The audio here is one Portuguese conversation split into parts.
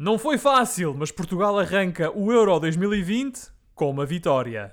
Não foi fácil, mas Portugal arranca o Euro 2020 com uma vitória.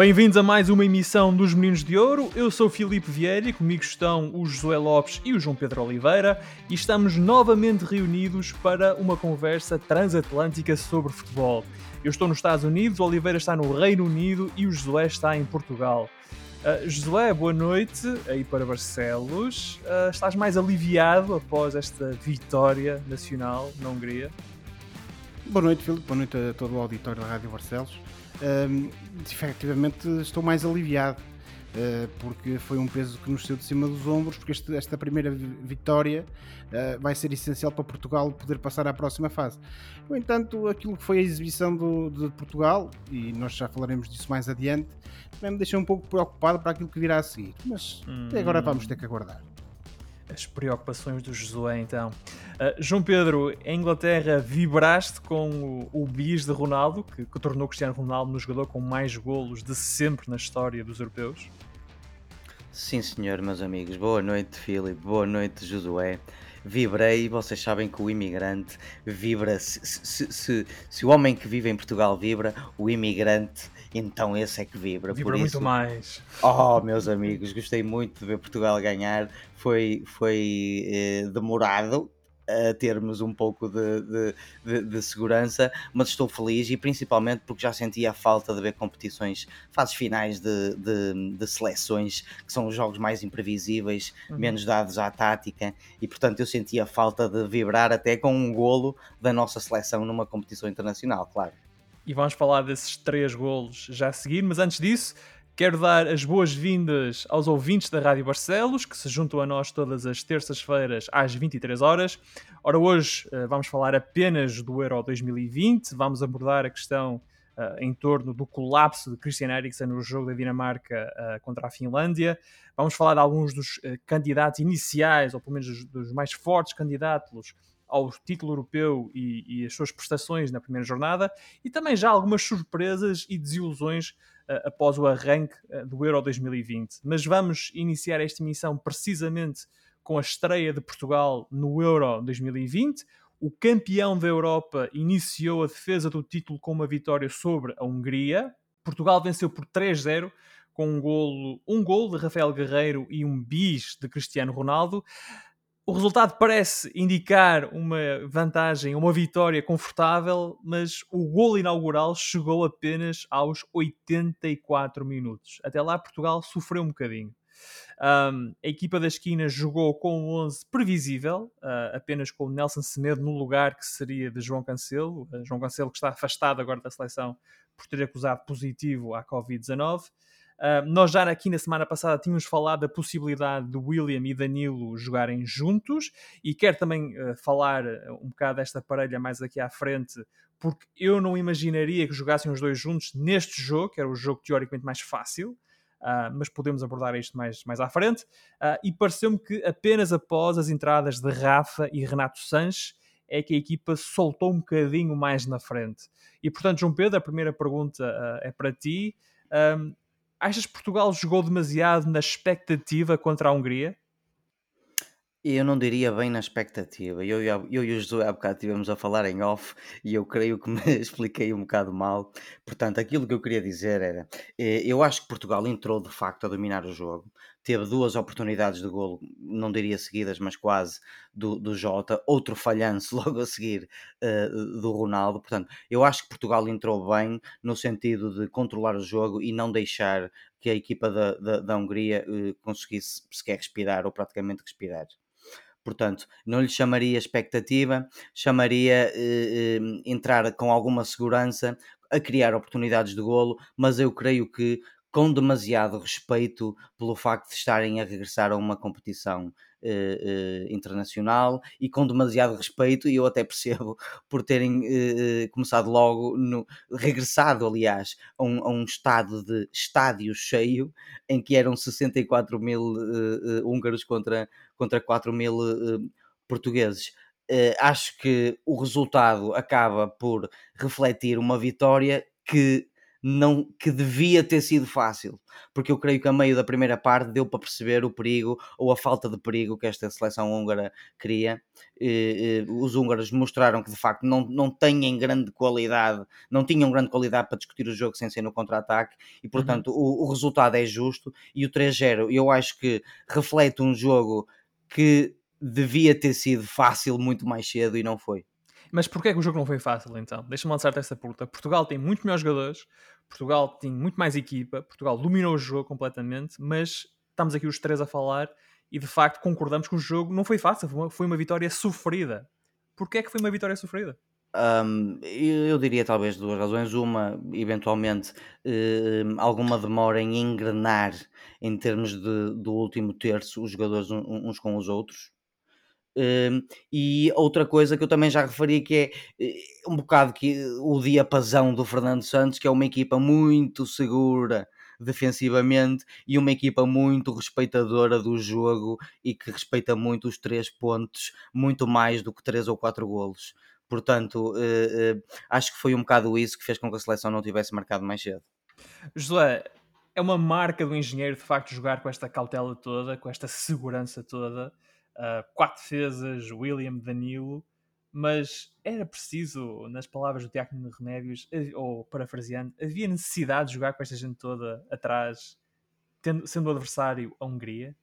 Bem-vindos a mais uma emissão dos Meninos de Ouro. Eu sou o Filipe Vieira e comigo estão o Josué Lopes e o João Pedro Oliveira e estamos novamente reunidos para uma conversa transatlântica sobre futebol. Eu estou nos Estados Unidos, o Oliveira está no Reino Unido e o Josué está em Portugal. Uh, Josué, boa noite aí para Barcelos. Uh, estás mais aliviado após esta vitória nacional na Hungria? Boa noite, Filipe. Boa noite a todo o auditório da Rádio Barcelos. Uh, efetivamente estou mais aliviado uh, porque foi um peso que nos saiu de cima dos ombros porque este, esta primeira vitória uh, vai ser essencial para Portugal poder passar à próxima fase. No entanto, aquilo que foi a exibição do, de Portugal, e nós já falaremos disso mais adiante, também me deixou um pouco preocupado para aquilo que virá a seguir. Mas hum. até agora vamos ter que aguardar as preocupações do Josué, então. Uh, João Pedro, em Inglaterra vibraste com o, o bis de Ronaldo, que, que tornou Cristiano Ronaldo no jogador com mais golos de sempre na história dos europeus? Sim, senhor, meus amigos. Boa noite, Filipe. Boa noite, Josué. Vibrei, vocês sabem que o imigrante vibra. Se, se, se, se, o homem que vive em Portugal vibra, o imigrante, então esse é que vibra. Vibra Por muito isso, mais. Oh, meus amigos, gostei muito de ver Portugal ganhar foi, foi eh, demorado a termos um pouco de, de, de, de, segurança, mas estou feliz e principalmente porque já sentia a falta de ver competições, fases finais de, de, seleções, que são os jogos mais imprevisíveis, uhum. menos dados à tática, e portanto eu sentia a falta de vibrar até com um golo da nossa seleção numa competição internacional, claro. E vamos falar desses três golos já a seguir, mas antes disso, Quero dar as boas-vindas aos ouvintes da Rádio Barcelos, que se juntam a nós todas as terças-feiras às 23 horas. Ora, hoje uh, vamos falar apenas do Euro 2020, vamos abordar a questão uh, em torno do colapso de Christian Eriksen no jogo da Dinamarca uh, contra a Finlândia. Vamos falar de alguns dos candidatos iniciais, ou pelo menos dos, dos mais fortes candidatos ao título europeu e, e, as suas prestações na primeira jornada, e também já algumas surpresas e desilusões após o arranque do Euro 2020. Mas vamos iniciar esta emissão precisamente com a estreia de Portugal no Euro 2020. O campeão da Europa iniciou a defesa do título com uma vitória sobre a Hungria. Portugal venceu por 3-0 com um golo, um gol de Rafael Guerreiro e um bis de Cristiano Ronaldo. O resultado parece indicar uma vantagem, uma vitória confortável, mas o gol inaugural chegou apenas aos 84 minutos. Até lá, Portugal sofreu um bocadinho. Um, a equipa da esquina jogou com um 11 previsível, uh, apenas com Nelson Semedo no lugar que seria de João Cancelo. Uh, João Cancelo que está afastado agora da seleção por ter acusado positivo à Covid-19. Nós já aqui na semana passada tínhamos falado da possibilidade de William e Danilo jogarem juntos e quero também uh, falar ah, um bocado desta parelha mais aqui à frente, porque eu não imaginaria que jogassem os dois juntos neste jogo, que era o jogo teoricamente mais fácil. Uh, mas podemos abordar isto mais, mais à frente. Uh, e pareceu-me que apenas após as entradas de Rafa e Renato Sanches é que a equipa soltou um bocadinho mais na frente. E portanto, João Pedro, a primeira pergunta uh, é para ti. Um, Achas que Portugal jogou demasiado na expectativa contra a Hungria? Eu não diria bem na expectativa. Eu, eu, eu e o Josué há bocado estivemos a falar em off e eu creio que me expliquei um bocado mal. Portanto, aquilo que eu queria dizer era: eh, eu acho que Portugal entrou de facto a dominar o jogo teve duas oportunidades de golo, não diria seguidas, mas quase, do, do Jota, outro falhanço logo a seguir uh, do Ronaldo. Portanto, eu acho que Portugal entrou bem no sentido de controlar o jogo e não deixar que a equipa da, da, da Hungria uh, conseguisse sequer respirar ou praticamente respirar. Portanto, não lhe chamaria expectativa, chamaria uh, entrar com alguma segurança a criar oportunidades de golo, mas eu creio que com demasiado respeito pelo facto de estarem a regressar a uma competição eh, eh, internacional e com demasiado respeito, e eu até percebo por terem eh, começado logo, no, regressado aliás, a um, a um, estado de estádio cheio em que eram 64 mil húngaros contra, contra 4 mil portugueses. acho que o resultado acaba por refletir uma vitória que não, que devia ter sido fácil, porque eu creio que a meio da primeira parte deu para perceber o perigo ou a falta de perigo que esta seleção húngara queria. os húngaros mostraram que de facto não, não têm grande qualidade, não tinham grande qualidade para discutir o jogo sem ser no contra-ataque e uhum. portanto uhum. o, o resultado é justo e o 3-0 eu acho que reflete um jogo que devia ter sido fácil muito mais cedo e não foi. Mas porquê é que o jogo não foi fácil então? Deixa-me lançar-te essa pergunta. Portugal tem muito melhores jogadores, Portugal tem muito mais equipa, Portugal dominou o jogo completamente, mas estamos aqui os três a falar e de facto concordamos que o jogo não foi fácil, foi uma vitória sofrida. Porquê é que foi uma vitória sofrida? Um, eu diria talvez duas razões. Uma, eventualmente, uh, alguma demora em engrenar em termos de, do último terço os jogadores uns com os outros. Um, e outra coisa que eu também já referi que é eh, um bocado que o diapasão do Fernando Santos, que é uma equipa muito segura defensivamente e uma equipa muito respeitadora do jogo e que respeita muito os três pontos, muito mais do que três ou quatro golos. Portanto, uh, uh, acho que foi um bocado isso que fez com que a seleção não tivesse marcado mais cedo. José, é uma marca do engenheiro de facto jogar com esta cautela toda, com esta segurança toda uh, quatro defesas, William, Danilo, mas era preciso, nas palavras do Tiago Remédios, ou parafraseando, havia necessidade de jogar com esta gente toda atrás, tendo, sendo o adversário a Hungria?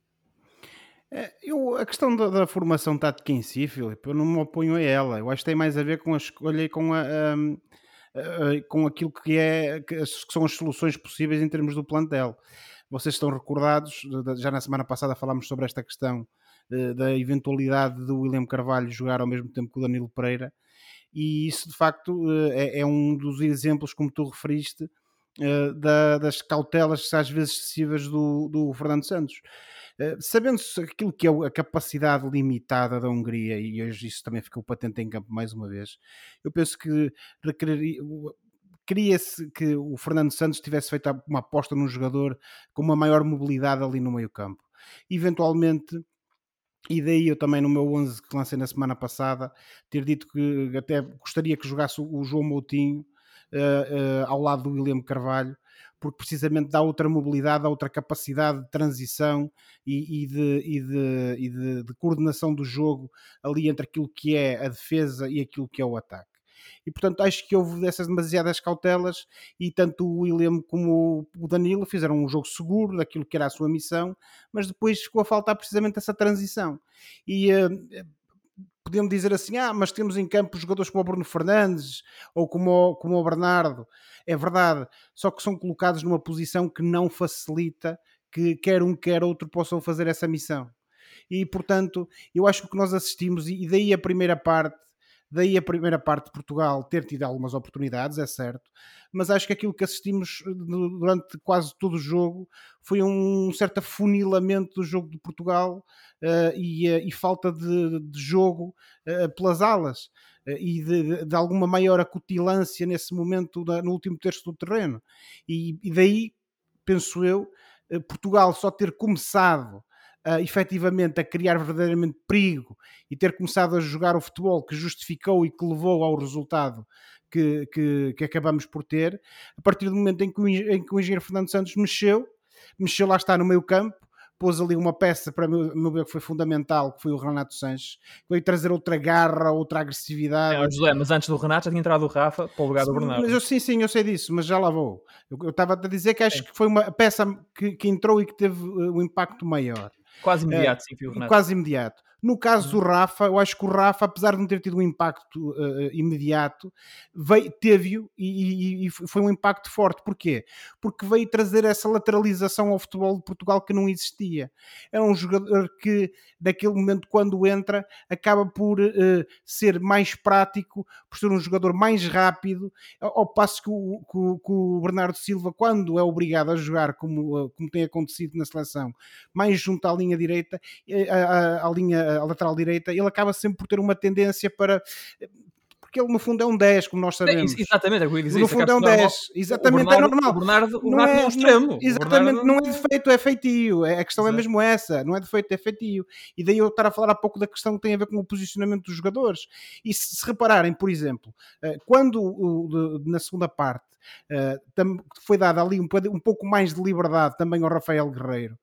É, eu, a questão da, da, formação tática em si, Filipe, eu não me oponho a ela. Eu acho que tem mais a ver com a escolha e com, a, a, com aquilo que, é, que, são as soluções possíveis em termos do plantel. Vocês estão recordados, já na semana passada falámos sobre esta questão da eventualidade do William Carvalho jogar ao mesmo tempo que o Danilo Pereira, e isso de facto eh, é, é um dos exemplos, como tu referiste, eh, da, das cautelas às vezes excessivas do, do Fernando Santos. Eh, sabendo aquilo que é a capacidade limitada da Hungria, e hoje isso também ficou patente em campo mais uma vez, eu penso que queria-se que o Fernando Santos tivesse feito uma aposta num jogador com uma maior mobilidade ali no meio campo. Eventualmente e daí eu também no meu 11 que lancei na semana passada ter dito que até gostaria que jogasse o João Moutinho uh, uh, ao lado do William Carvalho, porque precisamente dá outra mobilidade, dá outra capacidade de transição e, e, de, e, de, e de, de coordenação do jogo ali entre aquilo que é a defesa e aquilo que é o ataque e portanto acho que houve dessas demasiadas cautelas e tanto o William como o Danilo fizeram um jogo seguro daquilo que era a sua missão, mas depois ficou a faltar precisamente essa transição. E uh, podemos dizer assim, ah, mas temos em campo jogadores como o Bruno Fernandes ou como o, como o Bernardo, é verdade, só que são colocados numa posição que não facilita que quer um quer outro possam fazer essa missão. E portanto, eu acho que o que nós assistimos, e daí a primeira parte Daí a primeira parte de Portugal ter tido algumas oportunidades, é certo, mas acho que aquilo que assistimos eh, durante quase todo o jogo foi um certo afunilamento do jogo de Portugal uh, e, uh, e, falta de, de jogo uh, pelas alas e de, de, alguma maior acutilância nesse momento no último terço do terreno. E, e daí, penso eu, Portugal só ter começado uh, efetivamente a criar verdadeiramente perigo e ter começado a jogar o futebol que justificou e que levou ao resultado que, que, que acabamos por ter, a partir do momento em que, o, em que o engenheiro Fernando Santos mexeu, mexeu lá está no meio campo, pôs ali uma peça para meu ver que foi fundamental, que foi o Renato Sanches, que veio trazer outra garra, outra agressividade. É, José, mas antes do Renato já tinha entrado o Rafa para o lugar do Bernardo. Mas eu, sim, sim, eu sei disso, mas já lá vou. Eu estava a dizer que acho é. que foi uma peça que, que entrou e que teve uh, um impacto maior. Quase imediato, sim, viu, Renato? Quase imediato. No caso do Rafa, eu acho que o Rafa, apesar de não ter tido um impacto uh, imediato, teve-o e, e, e, foi um impacto forte. Porquê? Porque veio trazer essa lateralização ao futebol de Portugal que não existia. Era um jogador que, naquele momento, quando entra, acaba por uh, ser mais prático, por ser um jogador mais rápido, ao passo que o, que, que o Bernardo Silva, quando é obrigado a jogar, como, como tem acontecido na seleção, mais junto à linha direita, à, à linha a lateral direita, ele acaba sempre por ter uma tendência para porque ele no fundo é um 10, como nós sabemos. É, exatamente, é o que eu ia dizer. No fundo é um normal. 10, exatamente, Bernardo- é normal. O Bernardo, o Não é- não é um extremo. Exatamente, Bernardo- não é defeito, é feitio. É- A questão é Exato. mesmo essa, não é defeito, é feitio. E daí eu estar a falar há pouco da questão que tem a ver com o posicionamento dos jogadores. E se, se repararem, por exemplo, eh, quando na segunda parte eh, foi dada ali um pouco mais de liberdade também ao Rafael Guerreiro,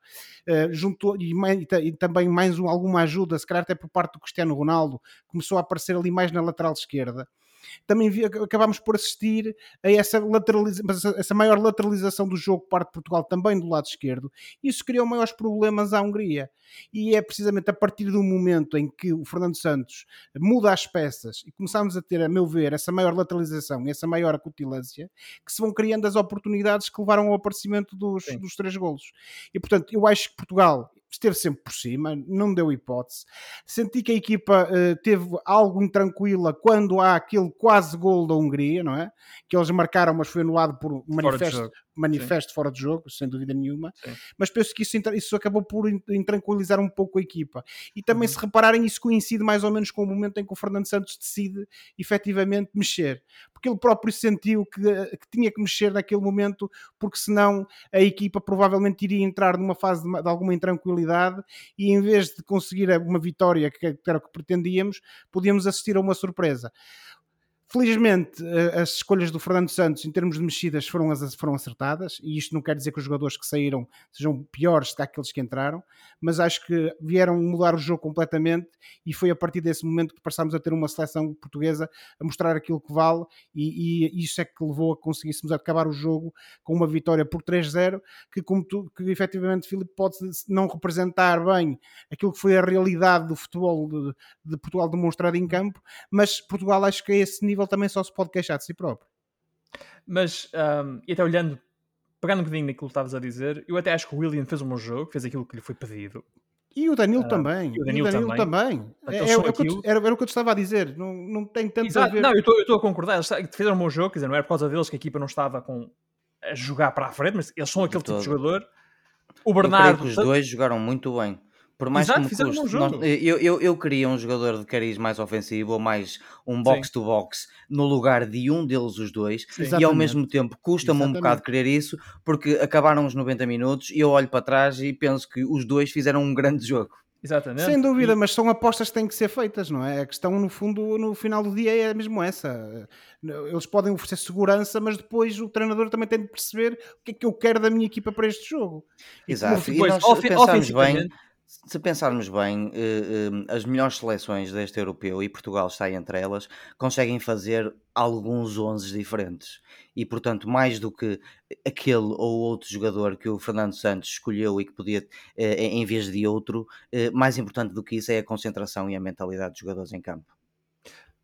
eh, juntou, e, mai- ta- e também mais um- alguma ajuda, se calhar até por parte do Cristiano Ronaldo, começou a aparecer ali mais na lateral esquerda. Também vi- acabámos por assistir a essa, lateraliza- essa- maior lateralização do jogo parte de Portugal também do lado esquerdo. Isso criou maiores problemas à Hungria. E é precisamente a partir do momento em que o Fernando Santos muda as peças e começamos a ter, a meu ver, essa maior lateralização e essa maior acutilância, que se vão criando as oportunidades que levaram ao aparecimento dos, dos três golos. E portanto, eu acho que Portugal esteve sempre por cima, não deu hipótese. Senti que a equipa eh, teve algo intranquila quando há aquele quase gol da Hungria, não é? Que eles marcaram, mas foi anulado por de manifesto, manifesto fora de jogo, sem dúvida nenhuma. Sim. Mas penso que isso, isso acabou por in- intranquilizar um pouco a equipa. E também, Uhum. se repararem, isso coincide mais ou menos com o momento em que o Fernando Santos decide efetivamente mexer. Porque ele próprio sentiu que, que tinha que mexer naquele momento, porque senão a equipa provavelmente iria entrar numa fase de, de alguma intranquilidade e em vez de conseguir uma vitória que era o que pretendíamos, podíamos assistir a uma surpresa. Felizmente, eh, as escolhas do Fernando Santos em termos de mexidas foram, foram acertadas, e isto não quer dizer que os jogadores que saíram sejam piores que aqueles que entraram, mas acho que vieram mudar o jogo completamente e foi a partir desse momento que passámos a ter uma seleção portuguesa a mostrar aquilo que vale, e, e isso é que levou a conseguíssemos acabar o jogo com uma vitória por 3-0, que, como tu, que efetivamente, Filipe, pode não representar bem aquilo que foi a realidade do futebol de, de Portugal demonstrado em campo, mas Portugal acho que a esse nível também só se pode queixar de si próprio. Mas, ahm, e até olhando, pegando um bocadinho naquilo que estavas a dizer, eu até acho que o William fez um bom jogo, fez aquilo que lhe foi pedido. E o Danilo Ah, também. e o Danilo também. também. Portanto, É- eles é- é o que eu era, era o que eu te estava a dizer. Não, não tem tanto a Exato, ver. não, eu estou- eu estou a concordar, eles fizeram um bom jogo, quer dizer, não era por causa deles que a equipa não estava com, a jogar para a frente, mas eles são aquele tipo de jogador. O Eu creio Bernardo, que os dois jogaram muito bem. Por mais Exato, que me um custe. jogo. nós- eu, eu, eu queria um jogador de cariz mais ofensivo ou mais um box-to-box no lugar de um deles, os dois. Sim. E ao mesmo tempo custa-me um bocado querer isso, porque acabaram os 90 minutos e eu olho para trás e penso que os dois fizeram um grande jogo. exatamente. Sem dúvida, E- mas são apostas que têm que ser feitas, não é? A questão, no fundo, no final do dia é mesmo essa. Eles podem oferecer segurança, mas depois o treinador também tem de perceber o que é que eu quero da minha equipa para este jogo. Exato. E depois, nós, ofen- se pensarmos bem, se pensarmos bem, eh, eh, as melhores seleções deste europeu, e Portugal está entre elas, conseguem fazer alguns 11 diferentes. E, portanto, mais do que aquele ou outro jogador que o Fernando Santos escolheu e que podia, eh, em vez de outro, mais importante do que isso é a concentração e a mentalidade dos jogadores em campo.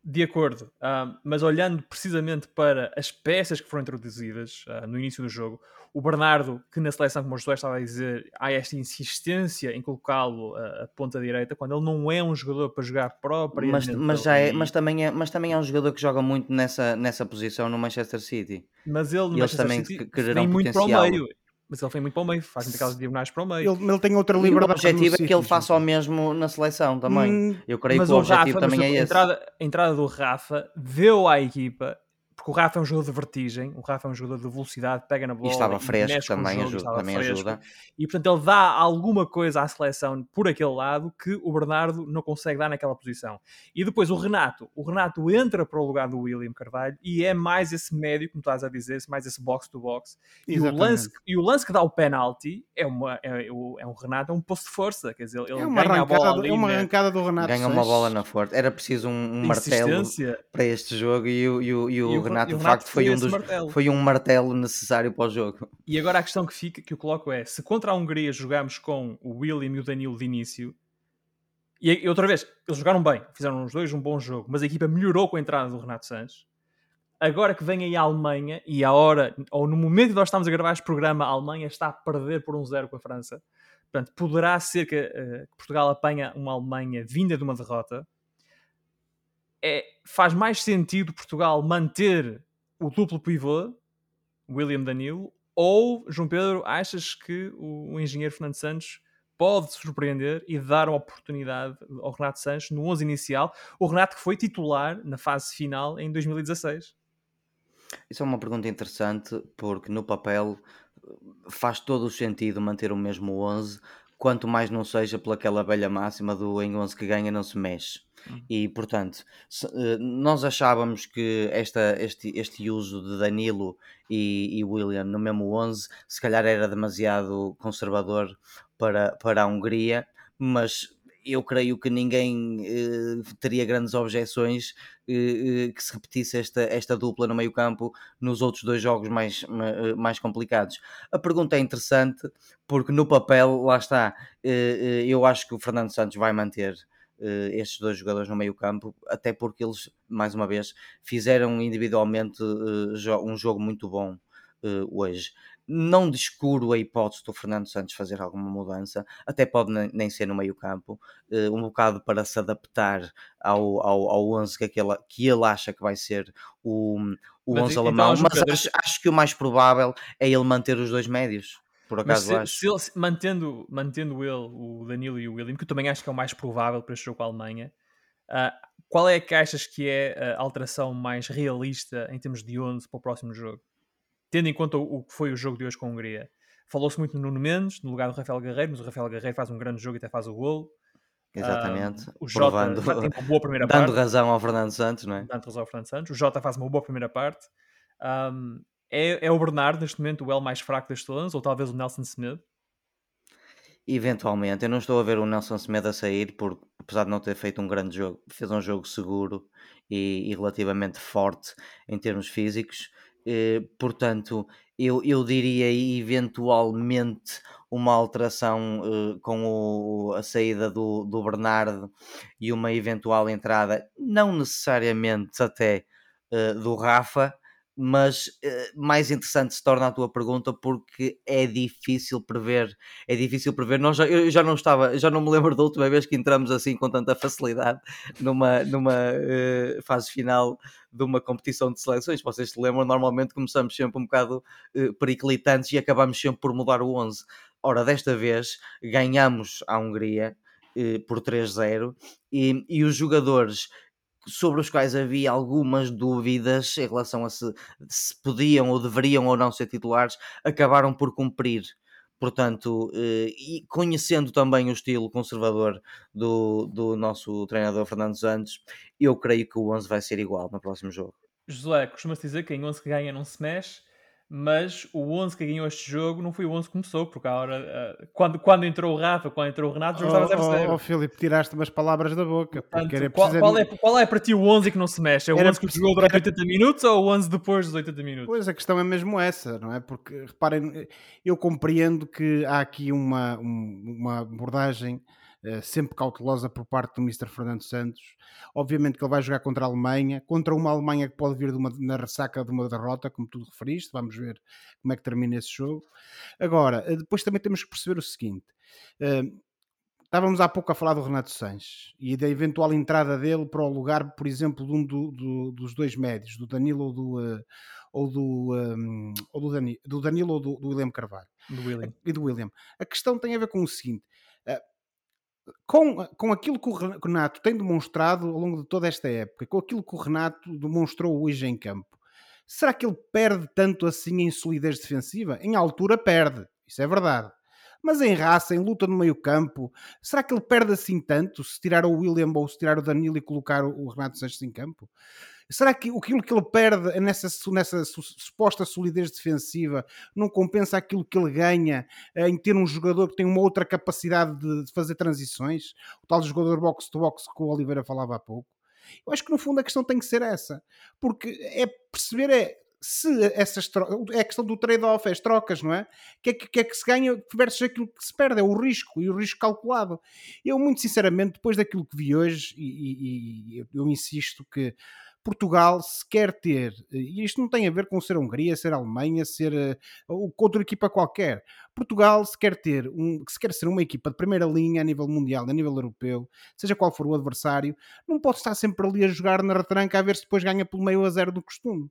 De acordo, ah, mas olhando precisamente para as peças que foram introduzidas ah, no início do jogo, o Bernardo, que na seleção, como o José estava a dizer, há esta insistência em colocá-lo ah, a ponta direita, quando ele não é um jogador para jogar Mas, propriamente. mas, já é, mas, também é, mas também é um jogador que joga muito nessa, nessa posição no Manchester City. Mas ele no eles Manchester também City vem muito para o meio. Mas ele vem muito para o meio, faz muito aquelas diagonais para o meio. Ele, ele tem outra E o liberdade. objetivo é que ele faça o mesmo na seleção também. Hum, Eu creio mas que o o objetivo Rafa, mas também é a esse. entrada, a entrada do Rafa deu à equipa, porque o Rafa é um jogador de vertigem, o Rafa é um jogador de velocidade, pega na bola E estava e fresco também, jogo, ajuda, estava também fresco. ajuda. E portanto ele dá alguma coisa à seleção por aquele lado que o Bernardo não consegue dar naquela posição. E depois o Renato, o Renato entra para o lugar do William Carvalho e é mais esse médio, como estás a dizer, mais esse box to box. E o, lance, e o lance que dá o penalti é, uma, é, o- é um Renato, é um posto de força, quer dizer, ele É uma, ganha a bola arrancada, ali é uma arrancada do Renato Ganha uma bola na forte. Era preciso um, um martelo para este jogo e, o- e o- e o E o- Renato, de facto, foi um, dos, martelo. foi um martelo necessário para o jogo. E agora a questão que fica, que eu coloco é: se contra a Hungria jogámos com o William e o Danilo de início, e, e outra vez, eles jogaram bem, fizeram os dois um bom jogo, mas a equipa melhorou com a entrada do Renato Sanches. Agora que vem aí a Alemanha, e a hora, ou no momento que nós estamos a gravar este programa, a Alemanha está a perder por um zero com a França. Portanto, poderá ser que, que Portugal apanha uma Alemanha vinda de uma derrota. É, faz mais sentido Portugal manter o duplo pivô, William Danilo, ou, João Pedro, achas que o, o engenheiro Fernando Santos pode surpreender e dar a oportunidade ao Renato Sanches no 11 inicial. O Renato que foi titular na fase final em 2016. Isso é uma pergunta interessante porque no papel faz todo o sentido manter o mesmo 11, quanto mais não seja pelaquela velha máxima do em 11 que ganha não se mexe. Uhum. E portanto, se, eh, nós achávamos que esta, este, este uso de Danilo e, e, William no mesmo 11 se calhar era demasiado conservador para, para a Hungria, mas eu creio que ninguém eh, teria grandes objeções eh, eh, que se repetisse esta, esta dupla no meio campo nos outros dois jogos mais, mais complicados. A pergunta é interessante porque no papel, lá está, eu acho que o Fernando Santos vai manter estes dois jogadores no meio campo, até porque eles, mais uma vez, fizeram individualmente um jogo muito bom hoje não descuro a hipótese do Fernando Santos fazer alguma mudança, até pode nem ser no meio campo, uh, um bocado para se adaptar ao, ao, ao 11 que, aquele, que ele acha que vai ser o, o mas, 11 então, alemão, mas acho, acho, que o mais provável é ele manter os dois médios. Por acaso se, acho. Se ele, mantendo, mantendo ele, o Danilo e o William, que eu também acho que é o mais provável para este jogo com a Alemanha, uh, qual é que achas que é a alteração mais realista em termos de 11 para o próximo jogo? Tendo em conta o, que foi o jogo de hoje com a Hungria. Falou-se muito no Nuno Mendes, no lugar do Rafael Guerreiro, mas o Rafael Guerreiro faz um grande jogo e até faz o golo. Exatamente. Um, o Jota tem uma boa primeira dando parte. razão ao Fernando Santos, não é? Dando razão ao Fernando Santos. O Jota faz uma boa primeira parte. Um, é, é o Bernardo, neste momento, o L mais fraco destes 11, ou talvez o Nelson Smith? Eventualmente, eu não estou a ver o Nelson Smith a sair, porque apesar de não ter feito um grande jogo, fez um jogo seguro e, e relativamente forte em termos físicos. Eh, portanto, eu, eu diria eventualmente uma alteração uh, com o, a saída do, do Bernardo e uma eventual entrada, não necessariamente até uh, do Rafa, mas uh, mais interessante se torna a tua pergunta porque é difícil prever, é difícil prever. Nós já, eu já não estava, já não me lembro da última vez que entramos assim com tanta facilidade numa, numa uh, fase final de uma competição de seleções. Vocês se lembram, normalmente começamos sempre um bocado uh, periclitantes e acabamos sempre por mudar o 11. Ora, desta vez ganhamos a Hungria por 3-0 e, e os jogadores sobre os quais havia algumas dúvidas em relação a se, se podiam ou deveriam ou não ser titulares, acabaram por cumprir. Portanto, eh, e conhecendo também o estilo conservador do, do nosso treinador Fernando Santos, eu creio que o 11 vai ser igual no próximo jogo. José, costuma-se dizer que em 11 que ganha não se mexe mas o 11 que ganhou este jogo não foi o 11 que começou, porque a hora, uh, quando, quando entrou o Rafa, quando entrou o Renato, já estava 0-0. Oh, oh, Filipe, tiraste umas palavras da boca. Portanto, qual, qual, é, qual é para ti o 11 que não se mexe? É o era 11 que jogou durante 80 minutos ou o 11 depois dos 80 minutos? Pois, a questão é mesmo essa, não é? Porque, reparem, eu compreendo que há aqui uma, uma abordagem sempre cautelosa por parte do Mr. Fernando Santos. Obviamente que ele vai jogar contra a Alemanha, contra uma Alemanha que pode vir de uma, na ressaca de uma derrota, como tu referiste. Vamos ver como é que termina esse jogo. Agora, eh, depois também temos que perceber o seguinte. Uh, estávamos há pouco a falar do Renato Sanches e da eventual entrada dele para o lugar, por exemplo, de um do, do, dos dois médios, do Danilo ou do, uh, ou do, um, ou do, Dani, do Danilo ou do, do William Carvalho. Do William. E do William. A questão tem a ver com o seguinte: com, com aquilo que o Renato tem demonstrado ao longo de toda esta época, com aquilo que o Renato demonstrou hoje em campo, será que ele perde tanto assim em solidez defensiva? Em altura perde, isso é verdade. Mas em raça, em luta no meio campo, será que ele perde assim tanto se tirar o William ou se tirar o Danilo e colocar o Renato Sanches em campo? Será que aquilo que ele perde nessa, nessa suposta solidez defensiva não compensa aquilo que ele ganha eh, em ter um jogador que tem uma outra capacidade de fazer transições? O tal jogador box-to-box que o Oliveira falava há pouco. Eu acho que no fundo a questão tem que ser essa, porque é perceber é se essas é a questão do trade-off, é as trocas, não é? O que, é que, que, é que se ganha versus aquilo que se perde, é o risco e o risco calculado. Eu, muito sinceramente, depois daquilo que vi hoje, e, e, e eu insisto que Portugal se quer ter, e isto não tem a ver com ser Hungria, ser Alemanha, ser uh, outra equipa qualquer. Portugal se quer ter, um, se quer ser uma equipa de primeira linha a nível mundial, a nível europeu, seja qual for o adversário, não pode estar sempre ali a jogar na retranca a ver se depois ganha pelo meio a zero do costume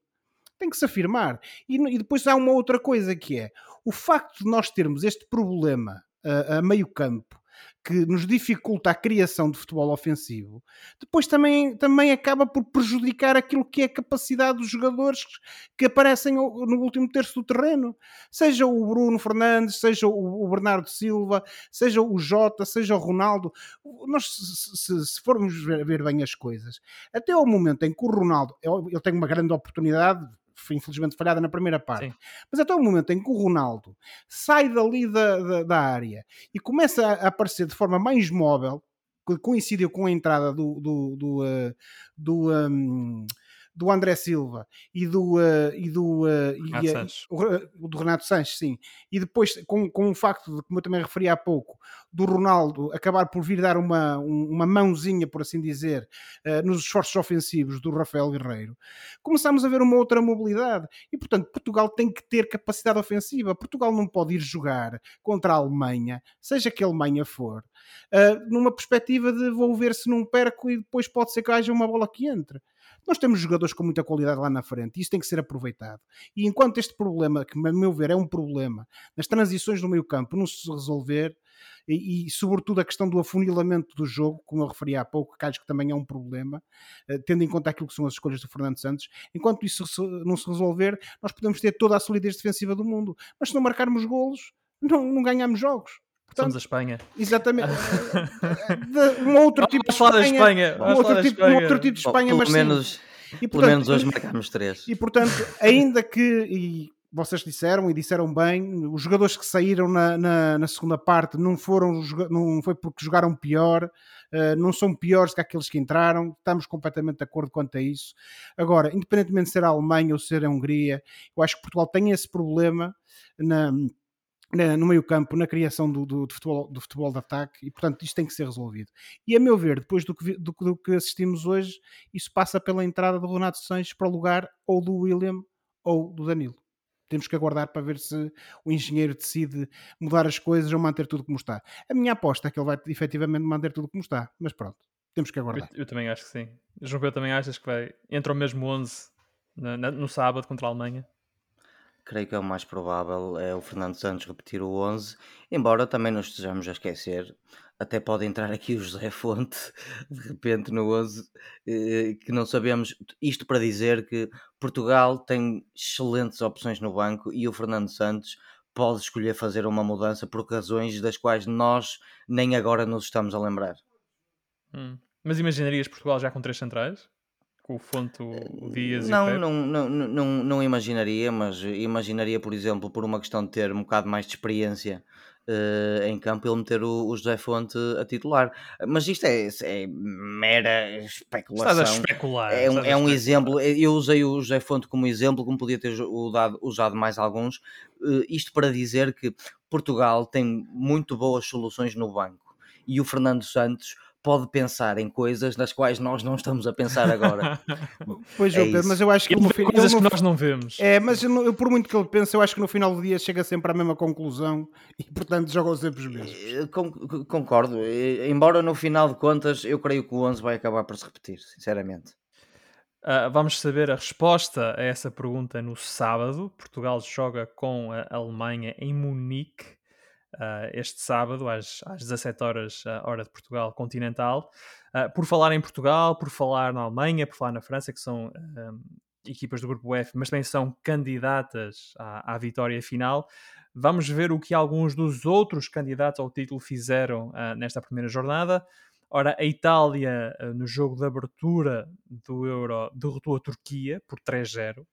tem que se afirmar. E, e, depois há uma outra coisa que é o facto de nós termos este problema uh, a meio campo que nos dificulta a criação de futebol ofensivo, depois também, também acaba por prejudicar aquilo que é a capacidade dos jogadores que aparecem no último terço do terreno. Seja o Bruno Fernandes, seja o Bernardo Silva, seja o Jota, seja o Ronaldo. Nós, se, se formos ver, bem as coisas, até ao momento em que o Ronaldo ele tem uma grande oportunidade, foi infelizmente falhada na primeira parte. Sim. Mas até o momento em que o Ronaldo sai dali da, da, da, área e começa a aparecer de forma mais móvel, que coincidiu com a entrada do, do, do, uh, do um, do André Silva e do, uh, e do, uh, Renato e, Sanches. Uh, do Renato Sanches, sim. E depois, com, com o facto de, como eu também referi há pouco, do Ronaldo acabar por vir dar uma, uma mãozinha, por assim dizer, nos esforços ofensivos do Rafael Guerreiro, começamos a ver uma outra mobilidade. E, portanto, Portugal tem que ter capacidade ofensiva. Portugal não pode ir jogar contra a Alemanha, seja que a Alemanha for, numa perspectiva de vou ver se não perco e depois pode ser que haja uma bola que entre. Nós temos jogadores com muita qualidade lá na frente e isso tem que ser aproveitado. E enquanto este problema, que a meu ver é um problema, nas transições no meio campo não se resolver, e, e, sobretudo a questão do afunilamento do jogo, como eu referi há pouco, que acho que também é um problema, uh, tendo em conta aquilo que são as escolhas do Fernando Santos. Enquanto isso não se resolver, nós podemos ter toda a solidez defensiva do mundo, mas se não marcarmos golos, não, não ganhamos jogos. Portanto, Somos a Espanha. Exatamente. de, um outro tipo de Espanha. Espanha. Um, outro tipo, um outro tipo de Espanha, Bom, mas menos, e, portanto, pelo menos hoje marcamos três. E portanto, ainda que, e vocês disseram e disseram bem, os jogadores que saíram na, na, na segunda parte não foram não foi porque jogaram pior, uh, não são piores que aqueles que entraram, estamos completamente de acordo quanto a isso. Agora, independentemente de ser a Alemanha ou ser a Hungria, eu acho que Portugal tem esse problema na no meio campo, na criação do, do, do, futebol, do futebol de ataque e portanto isto tem que ser resolvido. E a meu ver, depois do que, do, do que assistimos hoje, isso passa pela entrada do Renato Sanches para o lugar ou do William ou do Danilo. Temos que aguardar para ver se o engenheiro decide mudar as coisas ou manter tudo como está. A minha aposta é que ele vai efetivamente manter tudo como está, mas pronto, temos que aguardar. Eu, eu também acho que sim. João Pedro também achas que vai entra o mesmo 11 no, no sábado contra a Alemanha? Creio que é o mais provável é o Fernando Santos repetir o 11, embora também não estejamos a esquecer, até pode entrar aqui o José Fonte de repente no 11, eh, que não sabemos. Isto para dizer que Portugal tem excelentes opções no banco e o Fernando Santos pode escolher fazer uma mudança por razões das quais nós nem agora nos estamos a lembrar. Hum. Mas imaginarias Portugal já com três centrais? Com o Fonte, o Dias não, e o não, não, não, não imaginaria, mas imaginaria, por exemplo, por uma questão de ter um bocado mais de experiência uh, em campo, ele meter o, o, José Fonte a titular. Mas isto é, é mera especulação. Estás a especular. É um, é um exemplo. Eu usei o José Fonte como exemplo, como podia ter usado, usado mais alguns. Uh, isto para dizer que Portugal tem muito boas soluções no banco e o Fernando Santos pode pensar em coisas nas quais nós não estamos a pensar agora. pois, é Pedro, mas eu acho que ele no final. Coisas que nós não vemos. É, mas eu, eu, por muito que ele pense, eu acho que no final do dia chega sempre à mesma conclusão e, portanto, joga sempre os mesmos. Eh, concordo. Embora no final de contas, eu creio que o 11 vai acabar por se repetir, sinceramente. Uh, vamos saber a resposta a essa pergunta no sábado. Portugal joga com a Alemanha em Munique uh, este sábado, às, às 17 horas, uh, hora de Portugal continental. Uh, por falar em Portugal, por falar na Alemanha, por falar na França, que são equipas do grupo F, mas também são candidatas à, à, vitória final. Vamos ver o que alguns dos outros candidatos ao título fizeram nesta primeira jornada. Ora, a Itália, no jogo de abertura do Euro, derrotou a Turquia por 3-0.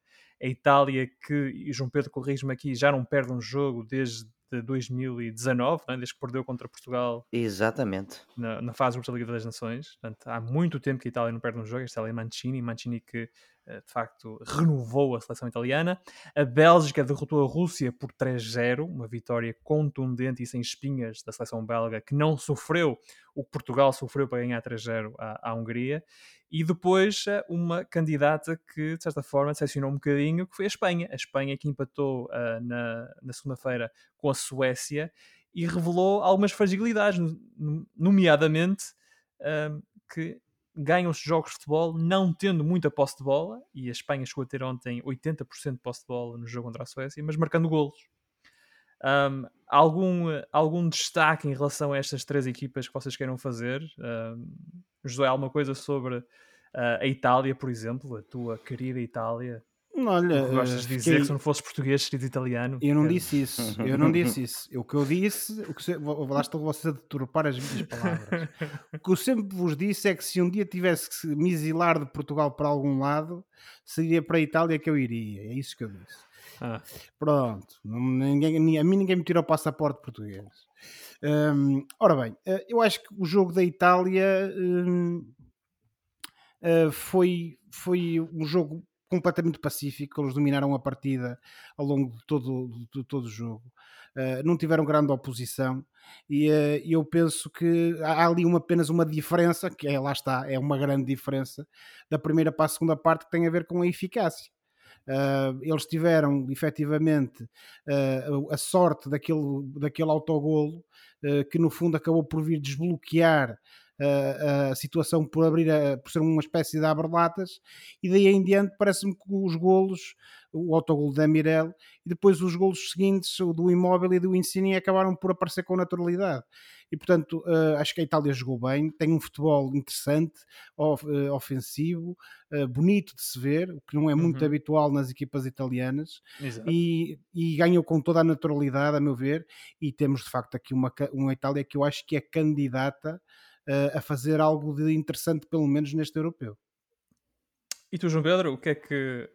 A Itália, que, e João Pedro corrige-me aqui, já não perde um jogo desde de 2019, né, desde que perdeu contra Portugal. Exatamente. Na, na fase da Liga das Nações. Portanto, há muito tempo que a Itália não perde um jogo. Este é Mancini, Mancini que de facto renovou a seleção italiana. A Bélgica derrotou a Rússia por 3-0, uma vitória contundente e sem espinhas da seleção belga, que não sofreu o que Portugal sofreu para ganhar 3-0 à, à Hungria e depois eh, uma candidata que, de certa forma, decepcionou um bocadinho, que foi a Espanha. A Espanha que empatou uh, na, na segunda-feira com a Suécia e revelou algumas fragilidades, nomeadamente que ganham-se jogos de futebol não tendo muita posse de bola, e a Espanha chegou a ter ontem 80% de posse de bola no jogo contra a Suécia, mas marcando golos. Um, algum, algum destaque em relação a estas três equipas que vocês queiram fazer? Um, José, alguma coisa sobre uh, a Itália, por exemplo, a tua querida Itália? Olha, o que gostas de dizer que se não fosse português seria italiano? Eu não disse isso, eu não disse isso. O que eu disse, o que lá estão vocês a deturpar as minhas palavras. o que eu sempre vos disse é que se um dia tivesse que me exilar de Portugal para algum lado, seria para a Itália que eu iria. É isso que eu disse. Ah. Pronto, ninguém, a mim ninguém me tirou o passaporte português. Um, ora bem, eh, eu acho que o jogo da Itália um, uh, eh, foi, foi um jogo completamente pacífico, eles dominaram a partida ao longo de todo, de todo o jogo. Uh, não tiveram grande oposição e uh, eu penso que há ali uma, apenas uma diferença, que é, lá está, é uma grande diferença da primeira para a segunda parte que tem a ver com a eficácia. Uh, eles tiveram efetivamente uh, a sorte daquele, daquele autogolo uh, que no fundo acabou por vir desbloquear a situação por abrir a, por ser uma espécie de abre-latas e daí em diante parece-me que os golos o autogol da Mirel e depois os golos seguintes o do Imóvel e do Insigne acabaram por aparecer com naturalidade e portanto uh, acho que a Itália jogou bem, tem um futebol interessante, uh, ofensivo, uh, bonito de se ver, o que não é muito uhum. habitual nas equipas italianas e, e, ganhou com toda a naturalidade a meu ver e temos de facto aqui uma, uma Itália que eu acho que é candidata a fazer algo de interessante, pelo menos neste europeu. E tu, João Pedro, o que é que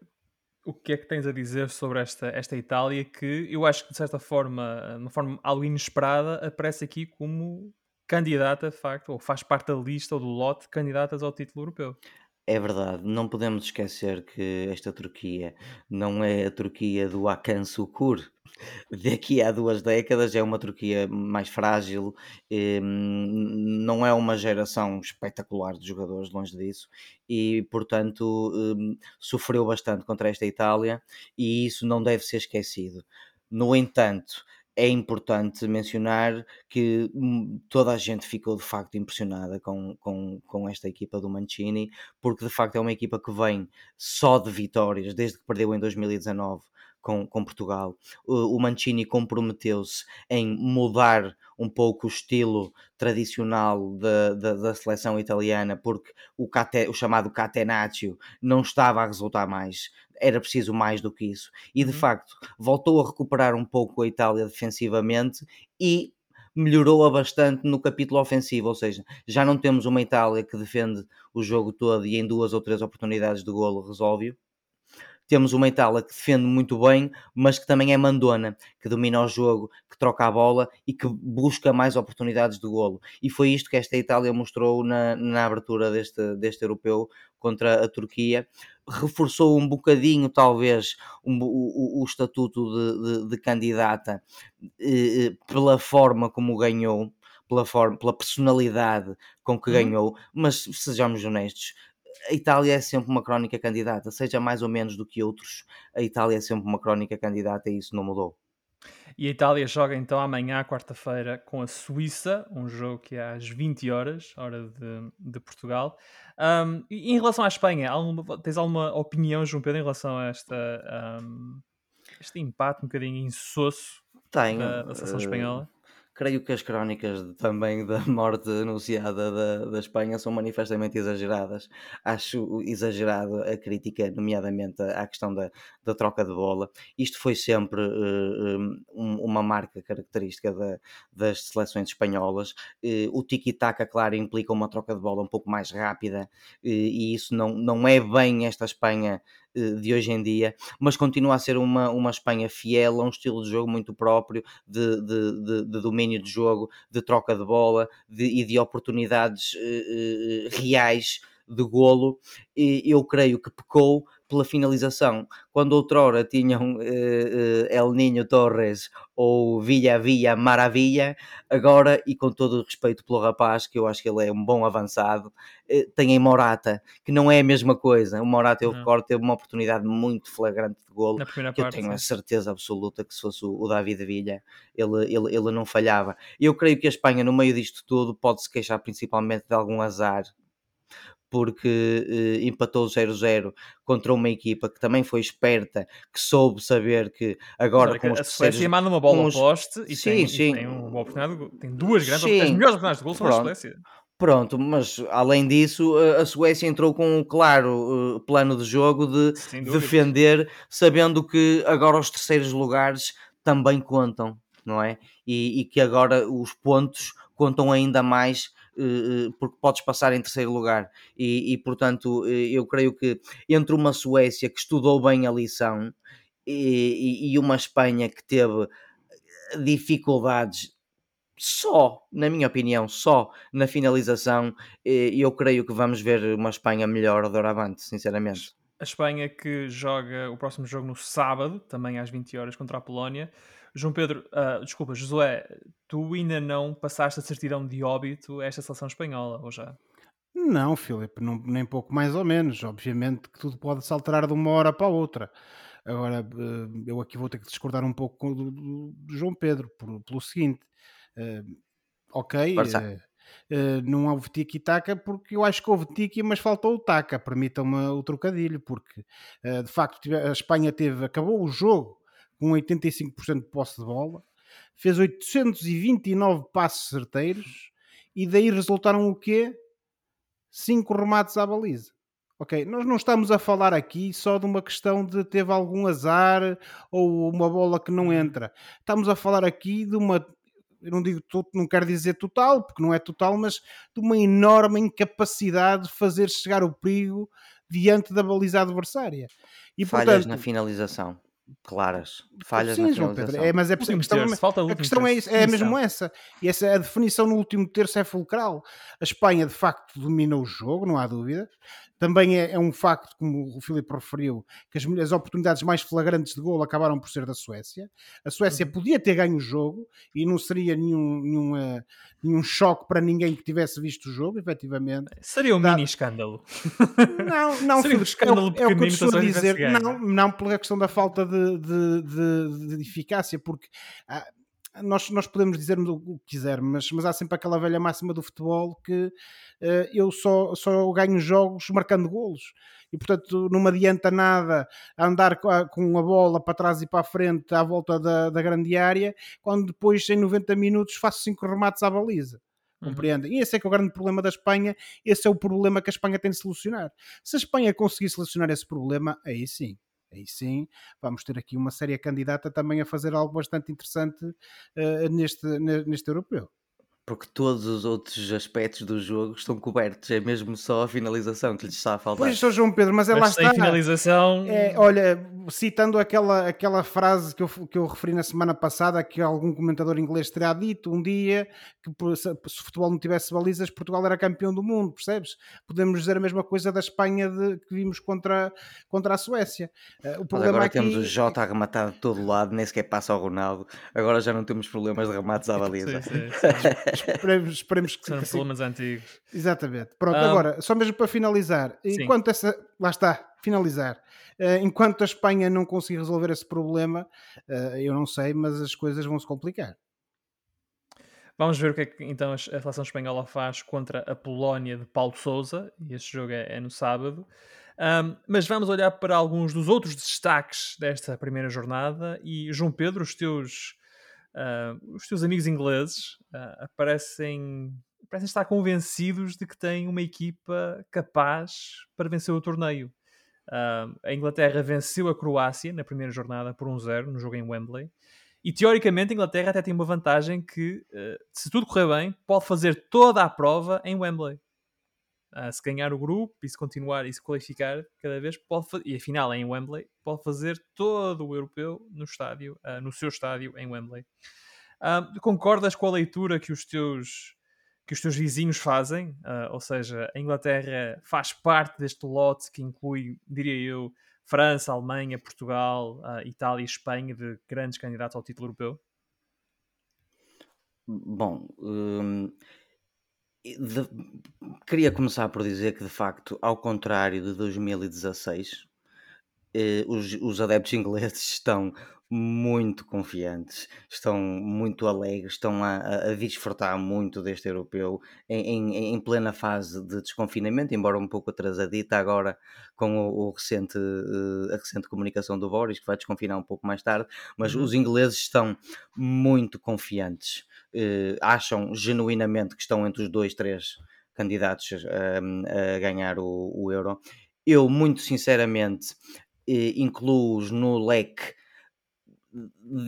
o que é que tens a dizer sobre esta, esta Itália que eu acho que de certa forma, de uma forma algo inesperada, aparece aqui como candidata, de facto, ou faz parte da lista ou do lote de candidatas ao título europeu. É verdade, não podemos esquecer que esta Turquia não é a Turquia do Hakan Sukur. Daqui a duas décadas é uma Turquia mais frágil, hum, não é uma geração espetacular de jogadores, longe disso, e portanto hum, sofreu bastante contra esta Itália e isso não deve ser esquecido. No entanto, é importante mencionar que hum, toda a gente ficou de facto impressionada com, com, com esta equipa do Mancini, porque de facto é uma equipa que vem só de vitórias desde que perdeu em 2019 com, com Portugal. O, o Mancini comprometeu-se em mudar um pouco o estilo tradicional da, da, da seleção italiana, porque o, cate, o chamado catenaccio não estava a resultar mais, era preciso mais do que isso. E de uhum. facto voltou a recuperar um pouco a Itália defensivamente e melhorou-a bastante no capítulo ofensivo, ou seja, já não temos uma Itália que defende o jogo todo e em duas ou três oportunidades de golo resolve-o, temos uma Itália que defende muito bem, mas que também é mandona, que domina o jogo, que troca a bola e que busca mais oportunidades de golo. E foi isto que esta Itália mostrou na, na abertura deste, deste europeu contra a Turquia. Reforçou um bocadinho, talvez, um, o, o, estatuto de, de, de candidata eh, eh, pela forma como ganhou pela, forma, pela personalidade com que uhum. ganhou, mas sejamos honestos, a Itália é sempre uma crónica candidata, seja mais ou menos do que outros, a Itália é sempre uma crónica candidata e isso não mudou. E a Itália joga então amanhã, quarta-feira, com a Suíça, um jogo que é às 20 horas, hora de, de Portugal. Um, e em relação à Espanha, alguma, tens alguma opinião, João Pedro, em relação a esta, um, este empate um bocadinho insosso Tenho, da, da seleção espanhola? Creio que as crónicas também da morte anunciada da, da Espanha são manifestamente exageradas. Acho exagerado a crítica, nomeadamente à questão da, da troca de bola. Isto foi sempre uh, um, uma marca característica da, das seleções espanholas. Uh, o tiki-taka, claro, implica uma troca de bola um pouco mais rápida uh, e isso não, não é bem esta Espanha de hoje em dia, mas continua a ser uma, uma Espanha fiel a um estilo de jogo muito próprio, de, de, de, de domínio de jogo, de troca de bola e de oportunidades uh, reais de golo. E eu creio que pecou pela finalização. Quando outrora tinham uh, uh, El Ninho Torres ou Villa Villa Maravilha, agora, e com todo o respeito pelo rapaz, que eu acho que ele é um bom avançado, uh, tem em Morata, que não é a mesma coisa. O Morata, eu recordo, teve uma oportunidade muito flagrante de golo, que parte, eu tenho sim. a certeza absoluta que se fosse o, o David Villa, ele, ele, ele não falhava. Eu creio que a Espanha, no meio disto tudo, pode se queixar principalmente de algum azar porque eh, empatou 0-0 contra uma equipa que também foi esperta, que soube saber que agora com os a Suécia manda uma bola os... poste e, sim, tem, sim. Tem uma oportunidade, tem duas grandes Sim. as melhores oportunidades de gol são Pronto. da Suécia. Pronto, mas além disso, a a Suécia entrou com um claro eh, plano de jogo de defender, sabendo que agora os terceiros lugares também contam, não é? E, e que agora os pontos contam ainda mais porque podes passar em terceiro lugar. E, e, portanto, eh, eu creio que entre uma Suécia que estudou bem a lição e, e- uma Espanha que teve dificuldades só, na minha opinião, só na finalização, eh, eu creio que vamos ver uma Espanha melhor doravante, sinceramente. A Espanha que joga o próximo jogo no sábado, também às 20 horas, contra a Polónia. João Pedro, ah, desculpa, Josué, tu ainda não passaste a certidão de óbito a esta seleção espanhola, ou já? Não, Filipe, não- nem pouco mais ou menos. Obviamente que tudo pode se alterar de uma hora para a outra. Agora, eh, eu aqui vou ter que discordar um pouco com o do, do- do João Pedro, por- pelo seguinte: eh, ok, eh, não houve tiki-taka porque eu acho que houve tiki, mas faltou o taka. Permitam-me o trocadilho, porque eh, de facto a Espanha teve, acabou o jogo com 85% de posse de bola, fez 829 passos certeiros e daí resultaram o quê? cinco remates à baliza. Ok, nós não estamos a falar aqui só de uma questão de teve algum azar ou uma bola que não entra. Estamos a falar aqui de uma, eu não digo, não quero dizer total, porque não é total, mas de uma enorme incapacidade de fazer chegar o perigo diante da baliza adversária. E Falhas portanto, na finalização, claras. Falhas sim, na João Pedro, é, mas é, a Último questão, terço, falta a questão é, terço, é definição. mesmo essa. E essa a definição no último terço é fulcral. A Espanha, de facto, dominou o jogo, não há dúvida. Também é, é um facto, como o Filipe referiu, que as, as oportunidades mais flagrantes de golo acabaram por ser da Suécia. A Suécia Uhum. podia ter ganho o jogo e não seria nenhum, nenhum, eh, nenhum choque para ninguém que tivesse visto o jogo, efetivamente. Seria um Dá- mini escândalo. Não, não, Seria um escândalo é, é o que eu Suécia dizer. Não, não pela questão da falta de, de, de- de eficácia, porque ah, nós, nós podemos dizer o que quisermos, mas, mas há sempre aquela velha máxima do futebol que eh, eu só, só ganho jogos marcando golos. E portanto não me adianta nada andar com a, com a bola para trás e para a frente à volta da, da grande área, quando depois em 90 minutos faço cinco remates à baliza. Uhum. Compreendem? E esse é que é o grande problema da Espanha. Esse é o problema que a Espanha tem de solucionar. Se a Espanha conseguir solucionar esse problema, aí sim, aí sim, vamos ter aqui uma séria candidata também a fazer algo bastante interessante eh, neste, ne- neste europeu. Porque todos os outros aspectos do jogo estão cobertos, é mesmo só a finalização que lhes está a faltar. Pois. João Pedro, mas é lá sem está. finalização. É, olha, citando aquela, aquela frase que eu, que eu referi na semana passada, que algum comentador inglês terá dito um dia que se, o futebol não tivesse balizas, Portugal era campeão do mundo, percebes? Podemos dizer a mesma coisa da Espanha de- que vimos contra, contra a Suécia. Eh, o Mas problema agora aqui, temos o Jota a rematar de todo lado, nem sequer passa ao Ronaldo. Agora já não temos problemas de remates à baliza. Sim, sim, sim. Esperemos, esperemos que, São sim. problemas antigos. Exatamente. Pronto, Ah, agora, só mesmo para finalizar, Sim. enquanto essa. Lá está, finalizar. Eh, enquanto a Espanha não conseguir resolver esse problema, eh, eu não sei, mas as coisas vão se complicar. Vamos ver o que é que então a seleção espanhola faz contra a Polónia de Paulo Sousa. E este jogo é, é no sábado. Ahm, mas vamos olhar para alguns dos outros destaques desta primeira jornada. E João Pedro, os teus, ah, os teus amigos ingleses ah, parecem, parecem estar convencidos de que têm uma equipa capaz para vencer o torneio. Ah, a Inglaterra venceu a Croácia na primeira jornada por 1-0 no jogo em Wembley. E teoricamente a Inglaterra até tem uma vantagem que, se tudo correr bem, pode fazer toda a prova em Wembley. Ah, se ganhar o grupo e se continuar e se qualificar cada vez, pode e afinal é em Wembley, pode fazer todo o europeu no estádio, ah, no seu estádio em Wembley. Ah, concordas com a leitura que os teus que os teus vizinhos fazem? Ou seja, a Inglaterra faz parte deste lote que inclui, diria eu, França, Alemanha, Portugal, Itália e Espanha de grandes candidatos ao título europeu? Bom, hum, de- queria começar por dizer que, de facto, ao contrário de 2016, eh, os, os adeptos ingleses estão muito confiantes, estão muito alegres, estão a, a, a desfrutar muito deste europeu em, em, em, plena fase de desconfinamento, embora um pouco atrasadita agora com o, o recente, uh, a recente comunicação do Boris, que vai desconfinar um pouco mais tarde, mas uhum. os ingleses estão muito confiantes, uh, acham genuinamente que estão entre os dois, três candidatos a, a ganhar o, o euro. Eu, muito sinceramente, eh, incluo-os no leque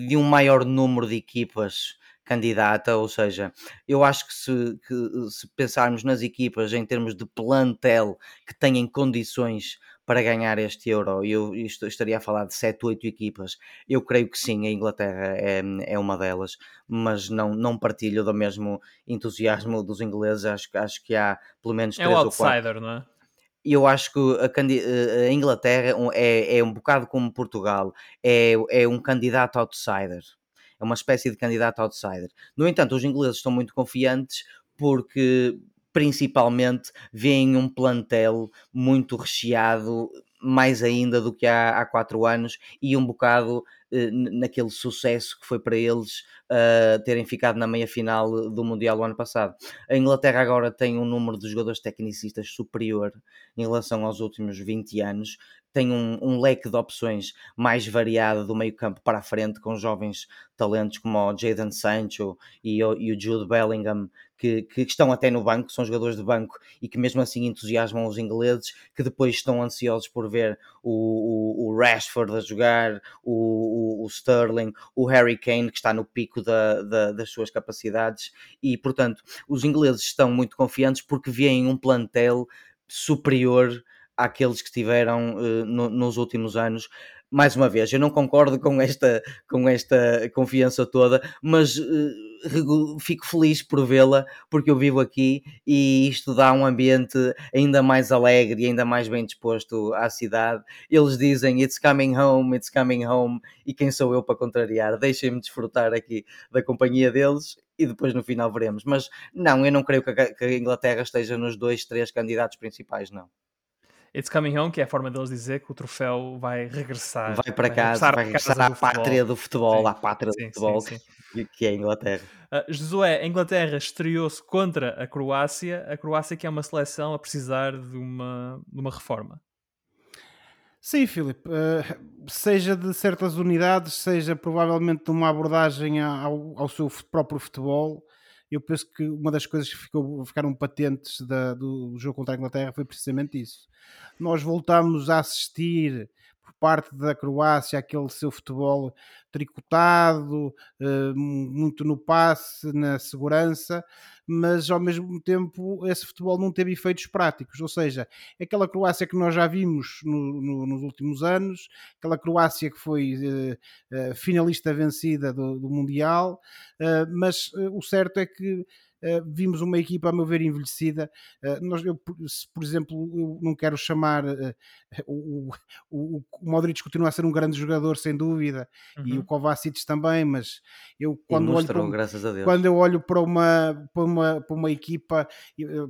de um maior número de equipas candidata, ou seja, eu acho que se, que se, pensarmos nas equipas em termos de plantel que têm condições para ganhar este Euro, eu, eu estaria a falar de 7, 8 equipas, eu creio que sim, a Inglaterra é, é uma delas, mas não, não partilho do mesmo entusiasmo dos ingleses, acho, acho que há pelo menos 3 é um outsider, não é? Eu acho que a, a Inglaterra é, é, um bocado como Portugal, é, é um candidato outsider. É uma espécie de candidato outsider. No entanto, os ingleses estão muito confiantes porque principalmente veem um plantel muito recheado, mais ainda do que há, há quatro anos, e um bocado eh, naquele sucesso que foi para eles uh, terem ficado na meia final do Mundial do ano passado. A Inglaterra agora tem um número de jogadores tecnicistas superior em relação aos últimos 20 anos, tem um, um, leque de opções mais variado do meio campo para a frente, com jovens talentos como o Jadon Sancho e o, e o Jude Bellingham, que, que, estão até no banco, são jogadores de banco e que mesmo assim entusiasmam os ingleses, que depois estão ansiosos por ver o, o, o Rashford a jogar, o, o, Sterling, o Harry Kane, que está no pico da, da, das suas capacidades, e portanto os ingleses estão muito confiantes porque veem um plantel superior àqueles que tiveram uh, no, nos últimos anos. Mais uma vez, eu não concordo com esta, com esta confiança toda, mas uh, fico feliz por vê-la, porque eu vivo aqui e isto dá um ambiente ainda mais alegre e ainda mais bem disposto à cidade. Eles dizem it's coming home, it's coming home, e quem sou eu para contrariar? Deixem-me desfrutar aqui da companhia deles e depois no final veremos. Mas não, eu não creio que a Inglaterra esteja nos dois, três candidatos principais, não. It's Coming Home, que é a forma deles dizer que o troféu vai regressar. Vai para casa, vai regressar à pátria do futebol, sim, à pátria sim, do futebol, sim, que é a Inglaterra. Uh, Josué, a Inglaterra estreou-se contra a Croácia, a Croácia que é uma seleção a precisar de uma, de uma reforma. Sim, Filipe, uh, seja de certas unidades, seja provavelmente de uma abordagem ao, ao seu próprio futebol, eu penso que uma das coisas que ficou, ficaram patentes da, do jogo contra a Inglaterra foi precisamente isso. Nós voltamos a assistir parte da Croácia aquele seu futebol tricotado, eh, muito no passe, na segurança, mas ao mesmo tempo esse futebol não teve efeitos práticos, ou seja, aquela Croácia que nós já vimos no, no, nos últimos anos, aquela Croácia que foi uh, finalista vencida do, do Mundial, mas o certo é que vimos uma equipa, a meu ver, envelhecida. Uh, nós, eu, se, por exemplo, eu não quero chamar uh, o, o, o Modric continua a ser um grande jogador, sem dúvida, uhum. e o Kovacic também, mas eu quando olho para, quando eu olho para uma, para uma, para uma equipa,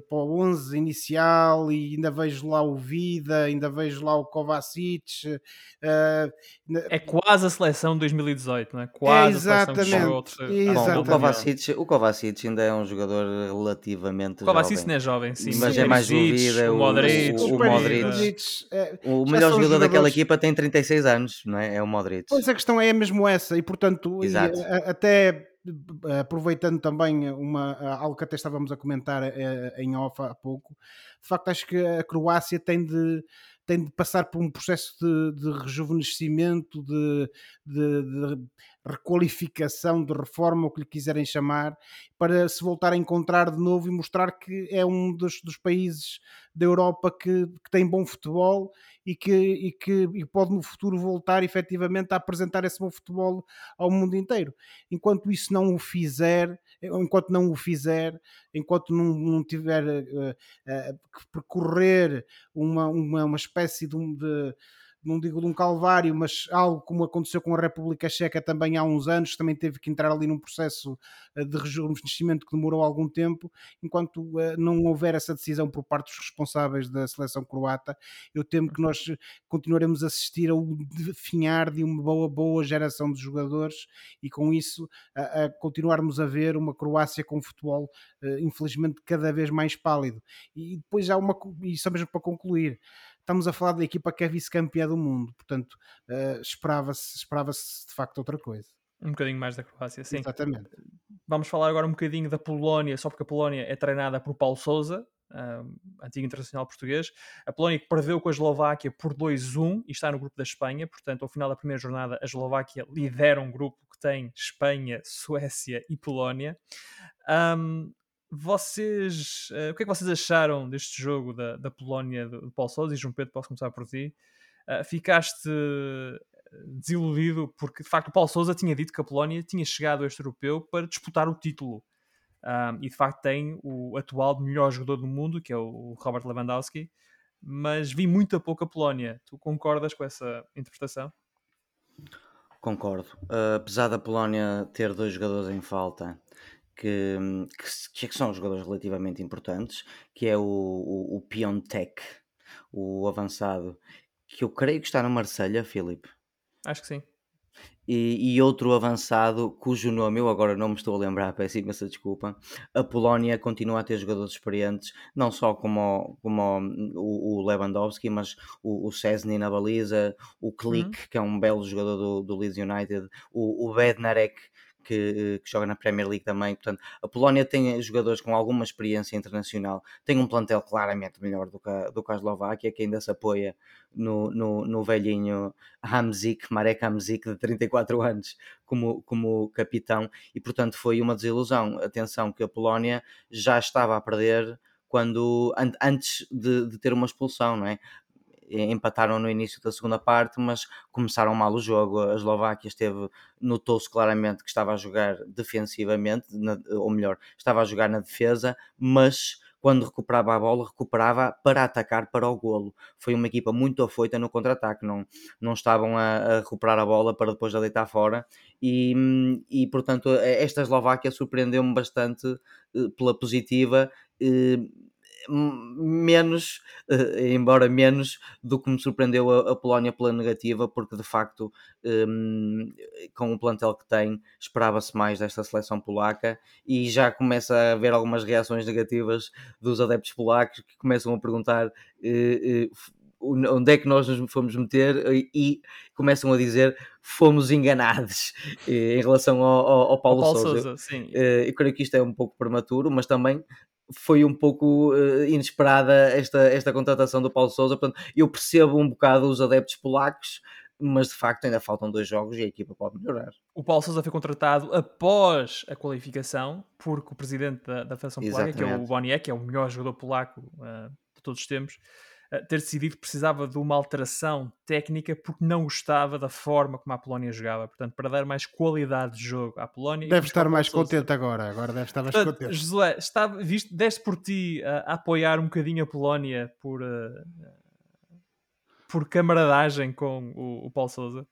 para o 11 inicial, e ainda vejo lá o Vida, ainda vejo lá o Kovacic. é quase a seleção de 2018, não é? Quase é exatamente, a exatamente. Bom, o, Kovacic, o Kovacic ainda é um jogador jogador relativamente o Kovacic jovem. não é jovem, sim. Mas sim, é mais vida. O Modric. O, o, o Modric. É, o melhor jogador jogadores... daquela equipa tem 36 anos, não é? É o Modric. Pois a questão é mesmo essa, e portanto, e, até aproveitando também uma, algo que até estávamos a comentar eh, em off há pouco, de facto acho que a Croácia tem de tem de passar por um processo de, de rejuvenescimento, de, de, de, requalificação, de reforma, o que lhe quiserem chamar, para se voltar a encontrar de novo e mostrar que é um dos, dos países da Europa que, que, tem bom futebol e que, e que e pode no futuro voltar efetivamente a apresentar esse bom futebol ao mundo inteiro. Enquanto isso não o fizer, enquanto não o fizer, enquanto não, não tiver uh, uh, que percorrer uma, uma, uma espécie de, de não digo de um calvário, mas algo como aconteceu com a República Checa também há uns anos, também teve que entrar ali num processo eh, de rejuvenescimento que demorou algum tempo, enquanto uh, não houver essa decisão por parte dos responsáveis da seleção croata, eu temo que nós continuaremos a assistir ao definhar de uma boa, boa geração de jogadores e com isso a, a continuarmos a ver uma Croácia com futebol, infelizmente, cada vez mais pálido. E depois há uma, e só mesmo para concluir, estamos a falar da equipa que é vice-campeã do mundo, portanto uh, esperava-se esperava de facto outra coisa. Um bocadinho mais da Croácia, sim. Exatamente. Vamos falar agora um bocadinho da Polónia, só porque a Polónia é treinada por Paulo Souza, um, antigo internacional português. A Polónia que perdeu com a Eslováquia por 2-1 e está no grupo da Espanha, portanto, ao final da primeira jornada, a Eslováquia lidera um grupo que tem Espanha, Suécia e Polónia. Um, vocês, uh, o que é que vocês acharam deste jogo da, da Polónia de, de Paulo Sousa? E João Pedro, posso começar por ti. Uh, ficaste desiludido porque de facto o Paulo Sousa tinha dito que a Polónia tinha chegado a este europeu para disputar o título um, e de facto tem o atual melhor jogador do mundo que é o Robert Lewandowski mas vi muito a pouco a Polónia tu concordas com essa interpretação? Concordo uh, apesar da Polónia ter dois jogadores em falta que, que, que, são jogadores relativamente importantes, que é o, o, o Piontek, o avançado, que eu creio que está no Marselha, Filipe. Acho que sim. E, e, outro avançado cujo nome eu agora não me estou a lembrar, peço imensa desculpa. A Polónia continua a ter jogadores experientes, não só como, como o, o Lewandowski, mas o, o Cesny na baliza, o Klik, uhum. que é um belo jogador do, do Leeds United, o, o Bednarek, que, que, joga na Premier League também. Portanto, a Polónia tem jogadores com alguma experiência internacional, tem um plantel claramente melhor do que a, do que a Eslováquia, que ainda se apoia no, no, no velhinho Hamzik, Marek Hamzik, de 34 anos, como, como capitão, e portanto foi uma desilusão. Atenção que a Polónia já estava a perder quando antes de, de, ter uma expulsão, não é? Empataram no início da segunda parte, mas começaram mal o jogo. A Eslováquia esteve, notou-se claramente que estava a jogar defensivamente, na, ou melhor, estava a jogar na defesa, mas quando recuperava a bola, recuperava para atacar para o golo. Foi uma equipa muito afoita no contra-ataque, não, não estavam a, a, recuperar a bola para depois a deitar fora. E, e portanto, esta Eslováquia surpreendeu-me bastante eh, pela positiva. Eh, menos, uh, embora menos, do que me surpreendeu a, a, Polónia pela negativa, porque de facto, um, com o plantel que tem, esperava-se mais desta seleção polaca e já começa a haver algumas reações negativas dos adeptos polacos que começam a perguntar. Uh, uh, onde é que nós nos fomos meter e começam a dizer fomos enganados em relação ao, ao, ao Paulo, Paulo Sousa. Sousa sim. Eu creio que isto é um pouco prematuro, mas também foi um pouco uh, inesperada esta, esta contratação do Paulo Sousa. Portanto, eu percebo um bocado os adeptos polacos, mas de facto ainda faltam dois jogos e a equipa pode melhorar. O Paulo Sousa foi contratado após a qualificação, porque o presidente da, da Federação Polaca, que é o Boniek, que é o melhor jogador polaco uh, de todos os tempos, ter decidido que precisava de uma alteração técnica porque não gostava da forma como a Polónia jogava. Portanto, para dar mais qualidade de jogo à Polónia. Deve estar mais contente agora. Agora deve estar mais Portanto, contente. Josué, está, viste, deste por ti a, a apoiar um bocadinho a Polónia por, uh, por camaradagem com o, o Paulo Souza?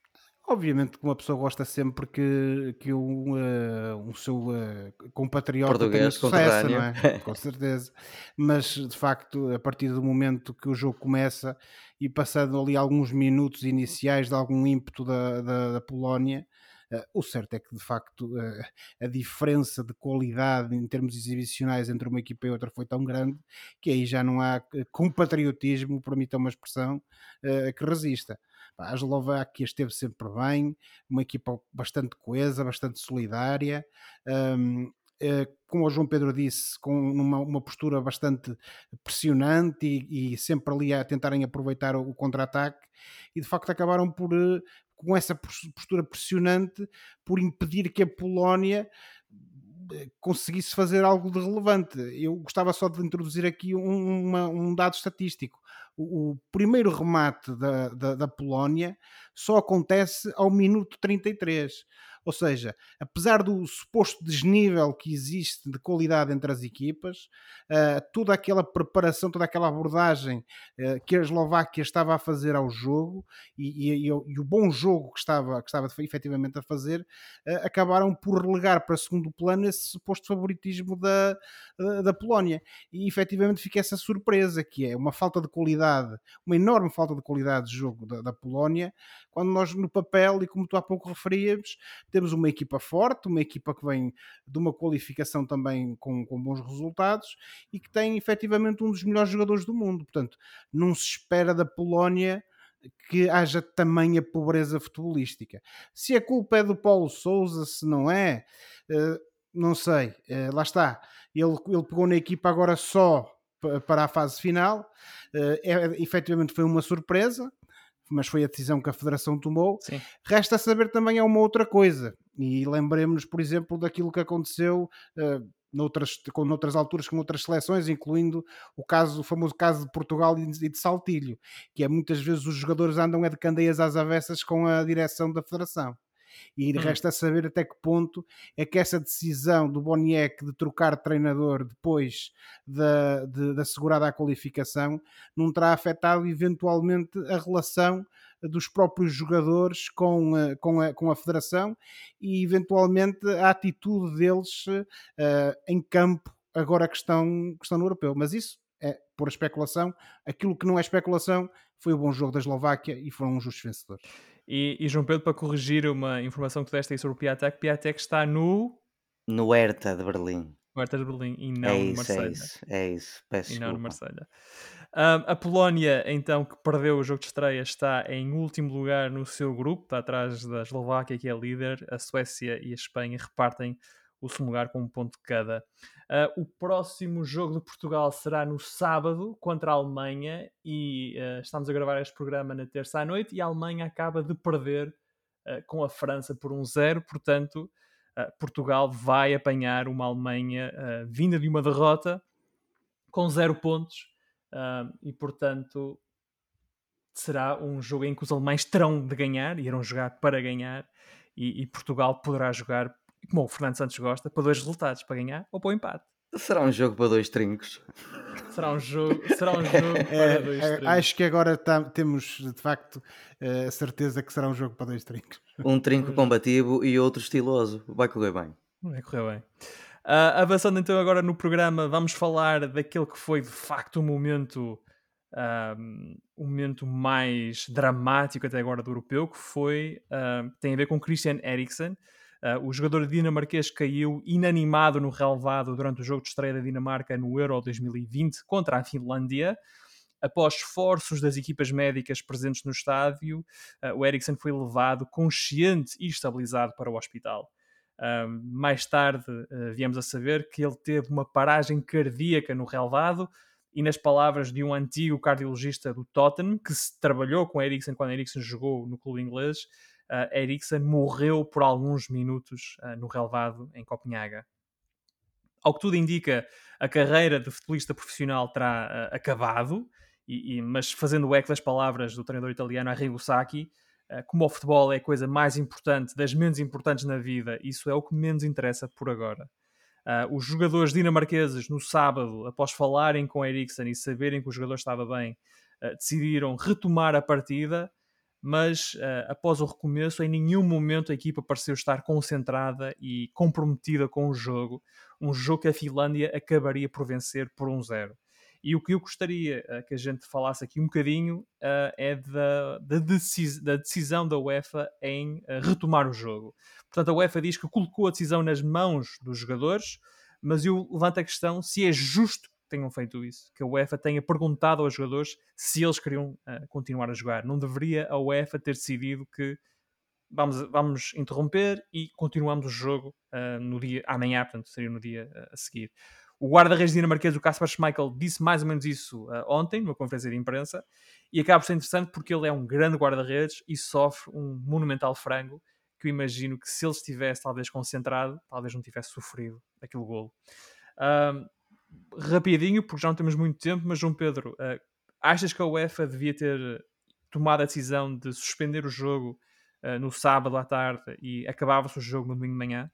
Obviamente que uma pessoa gosta sempre que, que um, uh, um seu uh, compatriota Português, tenha sucesso, não é? Com certeza. Mas, de facto, a partir do momento que o jogo começa e passando ali alguns minutos iniciais de algum ímpeto da, da, da Polónia, uh, o certo é que, de facto, a diferença de qualidade em termos exibicionais entre uma equipa e outra foi tão grande que aí já não há compatriotismo, permita uma expressão, que resista. A Eslováquia esteve sempre bem, uma equipa bastante coesa, bastante solidária. Um, eh, como o João Pedro disse, com uma, uma postura bastante pressionante e, e, sempre ali a tentarem aproveitar o, contra-ataque, e de facto acabaram por, eh, com essa postura pressionante, por impedir que a Polónia eh, conseguisse fazer algo de relevante. Eu gostava só de introduzir aqui um, uma, um dado estatístico o, primeiro remate da, da, da, Polónia só acontece ao minuto 33. Ou seja, apesar do suposto desnível que existe de qualidade entre as equipas, uh, toda aquela preparação, toda aquela abordagem uh, que a Eslováquia estava a fazer ao jogo e, e, e, o bom jogo que estava, que estava efetivamente a fazer, uh, acabaram por relegar para segundo plano esse suposto favoritismo da, da Polónia. E efetivamente fica essa surpresa, que é uma falta de qualidade, uma enorme falta de qualidade de jogo da, da Polónia, quando nós no papel, e como tu há pouco referias, temos uma equipa forte, uma equipa que vem de uma qualificação também com, com bons resultados e que tem efetivamente um dos melhores jogadores do mundo. Portanto, não se espera da Polónia que haja tamanha pobreza futebolística. Se a culpa é do Paulo Souza, se não é, eh, não sei. Eh, lá está. Ele, ele pegou na equipa agora só para a fase final. Eh, é, efetivamente foi uma surpresa mas foi a decisão que a Federação tomou. Sim. Resta saber também é uma outra coisa. E lembremos-nos, por exemplo, daquilo que aconteceu uh, noutras, com noutras alturas com outras seleções, incluindo o caso, o famoso caso de Portugal e de Saltilho, que é muitas vezes os jogadores andam é de candeias às avessas com a direção da Federação. E hum. resta saber até que ponto é que essa decisão do Boniek de trocar de treinador depois da, de, da assegurada a qualificação não terá afetado eventualmente a relação dos próprios jogadores com, a, com, a, com a federação e eventualmente a atitude deles uh, em campo agora que estão, que estão no europeu. Mas isso é por especulação. Aquilo que não é especulação foi o bom jogo da Eslováquia e foram os justos vencedores. E, e, João Pedro, para corrigir uma informação que tu deste aí sobre o Piatek, Piatek está no. No Hertha de Berlim. No Hertha de Berlim e não é isso, no Marselha. É isso, é isso. Peço e desculpa. não no Marselha. Um, a Polónia, então, que perdeu o jogo de estreia, está em último lugar no seu grupo, está atrás da Eslováquia, que é líder. A Suécia e a Espanha repartem o segundo lugar com um ponto de cada. Uh, o próximo jogo de Portugal será no sábado contra a Alemanha e uh, estamos a gravar este programa na terça à noite e a Alemanha acaba de perder uh, com a França por um zero, portanto Portugal vai apanhar uma Alemanha vinda de uma derrota com zero pontos e portanto será um jogo em que os alemães terão de ganhar, irão jogar para ganhar e, e Portugal poderá jogar como o Fernando Santos gosta, para dois resultados, para ganhar ou para o empate. Será um jogo para dois trincos. Será um jogo, será um jogo é, para dois é, trincos. Acho que agora tá, temos de facto a certeza que será um jogo para dois trincos. Um trinco combativo e outro estiloso. Vai correr bem. Vai correr bem. Uh, avançando então agora no programa, vamos falar daquele que foi de facto o momento, um, o momento mais dramático até agora do europeu, que foi, uh, tem a ver com Christian Eriksen. Uh, o jogador dinamarquês caiu inanimado no relevado durante o jogo de estreia da Dinamarca no Euro 2020 contra a Finlândia. Após esforços das equipas médicas presentes no estádio, uh, o Eriksen foi levado consciente e estabilizado para o hospital. Uh, mais tarde viemos a saber que ele teve uma paragem cardíaca no relevado e nas palavras de um antigo cardiologista do Tottenham, que se trabalhou com Eriksen quando Eriksen jogou no clube inglês, uh, Eriksen morreu por alguns minutos uh, no relevado em Copenhaga. Ao que tudo indica, a carreira de futebolista profissional terá uh, acabado, e, e, mas fazendo o eco das palavras do treinador italiano Arrigo Sacchi, como o futebol é a coisa mais importante, das menos importantes na vida, isso é o que menos interessa por agora. Uh, os jogadores dinamarqueses, no sábado, após falarem com Eriksen e saberem que o jogador estava bem, uh, decidiram retomar a partida mas uh, após o recomeço, em nenhum momento a equipa pareceu estar concentrada e comprometida com o jogo. Um jogo que a Finlândia acabaria por vencer por um zero. E o que eu gostaria uh, que a gente falasse aqui um bocadinho uh, é da, da, decis da, decisão da UEFA em retomar o jogo. Portanto, a UEFA diz que colocou a decisão nas mãos dos jogadores, mas eu levanto a questão se é justo tenham feito isso, que a UEFA tenha perguntado aos jogadores se eles queriam uh, continuar a jogar. Não deveria a UEFA ter decidido que vamos, vamos interromper e continuamos o jogo uh, no dia amanhã, portanto seria no dia uh, a seguir. O guarda-redes dinamarquês, o Kasper Schmeichel, disse mais ou menos isso ontem, numa conferência de imprensa, e acaba por ser interessante porque ele é um grande guarda-redes e sofre um monumental frango que eu imagino que se ele estivesse talvez concentrado, talvez não tivesse sofrido aquele golo rapidinho, porque já não temos muito tempo, mas João Pedro, uh, achas que a UEFA devia ter tomado a decisão de suspender o jogo uh, no sábado à tarde e acabava-se o jogo no domingo de manhã?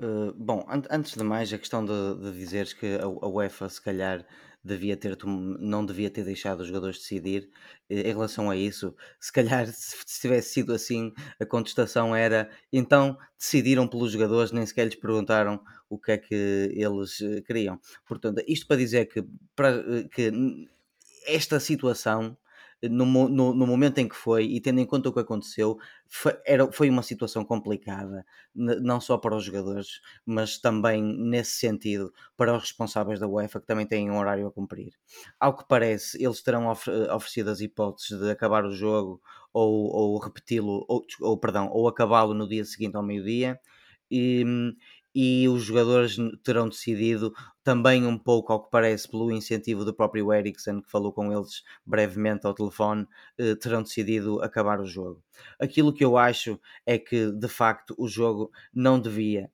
Uh, bom, an antes de mais, a questão de, de dizeres que a, a UEFA se calhar devia ter, não devia ter deixado os jogadores decidir. Eh, em relação a isso, se calhar se tivesse sido assim, a contestação era então decidiram pelos jogadores, nem sequer lhes perguntaram o que é que eles eh, queriam. Portanto, isto para dizer que, para, que esta situação no, no, no, momento em que foi e tendo em conta o que aconteceu, foi, era, foi uma situação complicada, não só para os jogadores, mas também nesse sentido para os responsáveis da UEFA que também têm um horário a cumprir. Ao que parece, eles terão oferecido as hipóteses de acabar o jogo ou, ou repeti-lo, ou, ou, perdão, ou acabá-lo no dia seguinte ao meio-dia. E, e os jogadores terão decidido também um pouco, ao que parece, pelo incentivo do próprio Ericsson, que falou com eles brevemente ao telefone, eh, terão decidido acabar o jogo. Aquilo que eu acho é que, de facto, o jogo não devia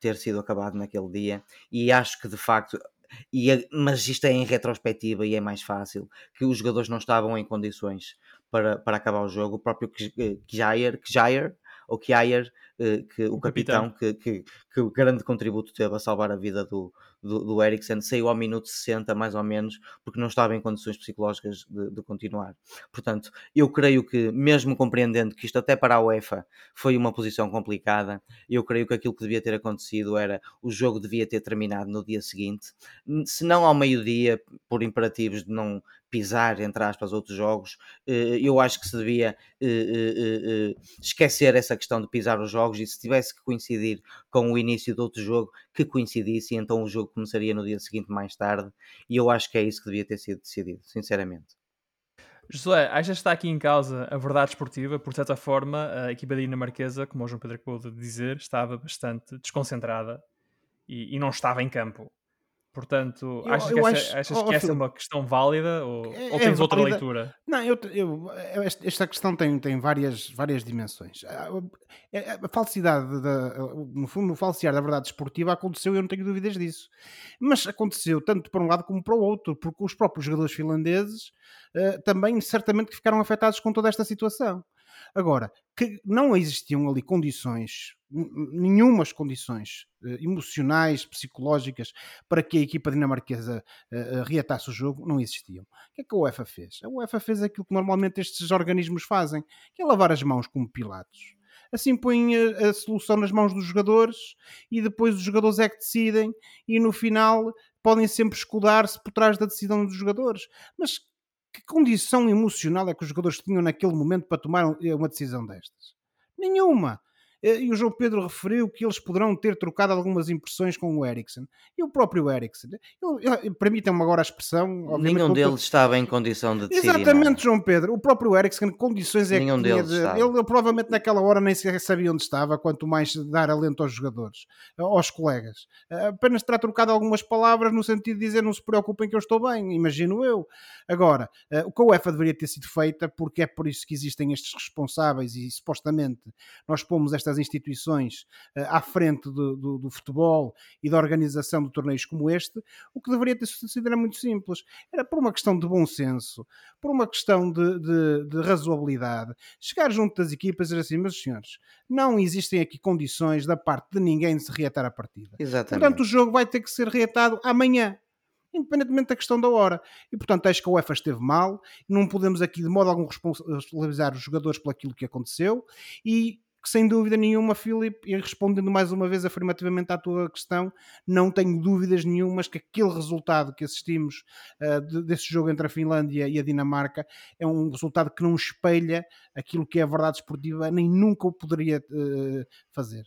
ter sido acabado naquele dia e acho que, de facto, e, mas isto é em retrospectiva e é mais fácil, que os jogadores não estavam em condições para, para acabar o jogo. O próprio Kjaer, Kjaer ou Kjaer eh, que o, o capitão, capitão, que, que, que o grande contributo teve a salvar a vida do, do, do Eriksen, saiu ao minuto 60 mais ou menos, porque não estava em condições psicológicas de, de, continuar. Portanto, eu creio que, mesmo compreendendo que isto até para a UEFA foi uma posição complicada, eu creio que aquilo que devia ter acontecido era o jogo devia ter terminado no dia seguinte, se não ao meio-dia, por imperativos de não pisar, entre aspas, outros jogos, eh, eu acho que se devia eh, esquecer essa questão de pisar os jogos e se tivesse que coincidir com o início de outro jogo, que coincidisse então o jogo começaria no dia seguinte mais tarde e eu acho que é isso que devia ter sido decidido, sinceramente. José, achas que está aqui em causa a verdade esportiva? Por certa forma, a equipa dinamarquesa, como o João Pedro acabou de dizer, estava bastante desconcentrada e, e não estava em campo. Portanto, eu, achas eu que, acho, essa, achas oh, que essa é uma questão válida ou, é, ou tens é outra válida. leitura? Não, eu, eu, esta questão tem, tem várias, várias dimensões. A, a, a falsidade, da, no fundo, o falsear da verdade esportiva aconteceu, eu não tenho dúvidas disso. Mas aconteceu tanto para um lado como para o outro, porque os próprios jogadores finlandeses uh, também certamente ficaram afetados com toda esta situação. Agora, que não existiam ali condições, nenhumas condições uh, emocionais, psicológicas, para que a equipa dinamarquesa uh, reatasse o jogo, não existiam. O que é que a UEFA fez? A UEFA fez aquilo que normalmente estes organismos fazem, que é lavar as mãos como Pilatos. Assim põem a, a solução nas mãos dos jogadores e depois os jogadores é que decidem e no final podem sempre escudar-se por trás da decisão dos jogadores. Mas que condição emocional é que os jogadores tinham naquele momento para tomar uma decisão destas? Nenhuma. E o João Pedro referiu que eles poderão ter trocado algumas impressões com o Ericsson. E o próprio Ericsson, permitam-me agora a expressão. Nenhum deles estava em condição de decidir. Exatamente, nada. João Pedro. O próprio Ericsson, condições é Nenhum que tinha de... Ele, ele, provavelmente naquela hora nem sequer sabia onde estava, quanto mais dar alento aos jogadores, aos colegas. Apenas terá trocado algumas palavras no sentido de dizer não se preocupem que eu estou bem, imagino eu. Agora, o que a UEFA deveria ter sido feita, porque é por isso que existem estes responsáveis e supostamente nós pomos estas instituições uh, à frente do, do, do, futebol e da organização de torneios como este, o que deveria ter sucedido era muito simples. Era por uma questão de bom senso, por uma questão de, de, de razoabilidade, chegar junto das equipas e dizer assim, meus senhores, não existem aqui condições da parte de ninguém de se reatar a partida. Exatamente. Portanto, o jogo vai ter que ser reatado amanhã independentemente da questão da hora. E portanto acho que a UEFA esteve mal, não podemos aqui de modo algum responsabilizar os jogadores por aquilo que aconteceu e sem dúvida nenhuma, Filipe, e respondendo mais uma vez afirmativamente à tua questão, não tenho dúvidas nenhumas que aquele resultado que assistimos uh, desse jogo entre a Finlândia e a Dinamarca é um resultado que não espelha aquilo que é a verdade esportiva, nem nunca o poderia uh, fazer.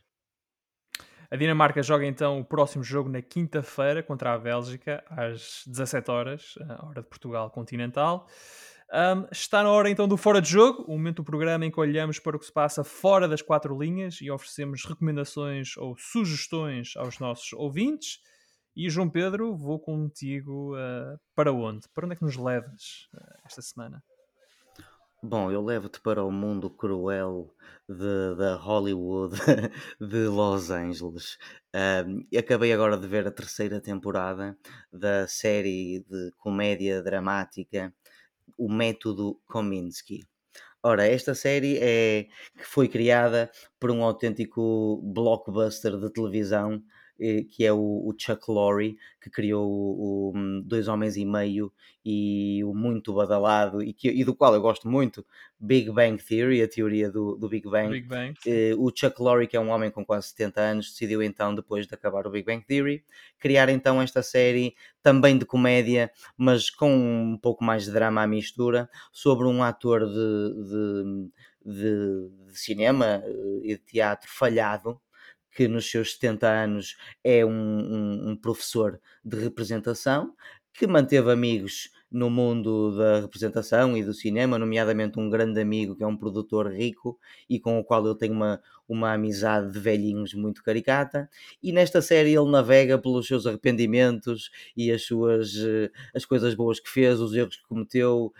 A Dinamarca joga então o próximo jogo na quinta-feira contra a Bélgica, às 17 horas, hora de Portugal continental. Um, está na hora então do Fora de Jogo, o momento do programa em que olhamos para o que se passa fora das quatro linhas e oferecemos recomendações ou sugestões aos nossos ouvintes. E João Pedro, vou contigo uh, para onde? Para onde é que nos levas uh, esta semana? Bom, eu levo-te para o mundo cruel da Hollywood de Los Angeles. Um, acabei agora de ver a terceira temporada da série de comédia dramática o método Kominsky. Ora, esta série é que foi criada por um autêntico blockbuster de televisão que é o, o, Chuck Lorre, que criou o, o, hum, Dois Homens e Meio e o muito badalado, e, que, e do qual eu gosto muito, Big Bang Theory, a teoria do, do Big Bang. Big Bang. Eh, o Chuck Lorre, que é um homem com quase 70 anos, decidiu então, depois de acabar o Big Bang Theory, criar então esta série também de comédia, mas com um pouco mais de drama à mistura, sobre um ator de, de, de, de cinema eh, e de teatro falhado, que nos seus 70 anos é um, um, um professor de representação, que manteve amigos no mundo da representação e do cinema, nomeadamente um grande amigo que é um produtor rico e com o qual eu tenho uma, uma amizade de velhinhos muito caricata. E nesta série ele navega pelos seus arrependimentos e as suas eh, as coisas boas que fez, os erros que cometeu.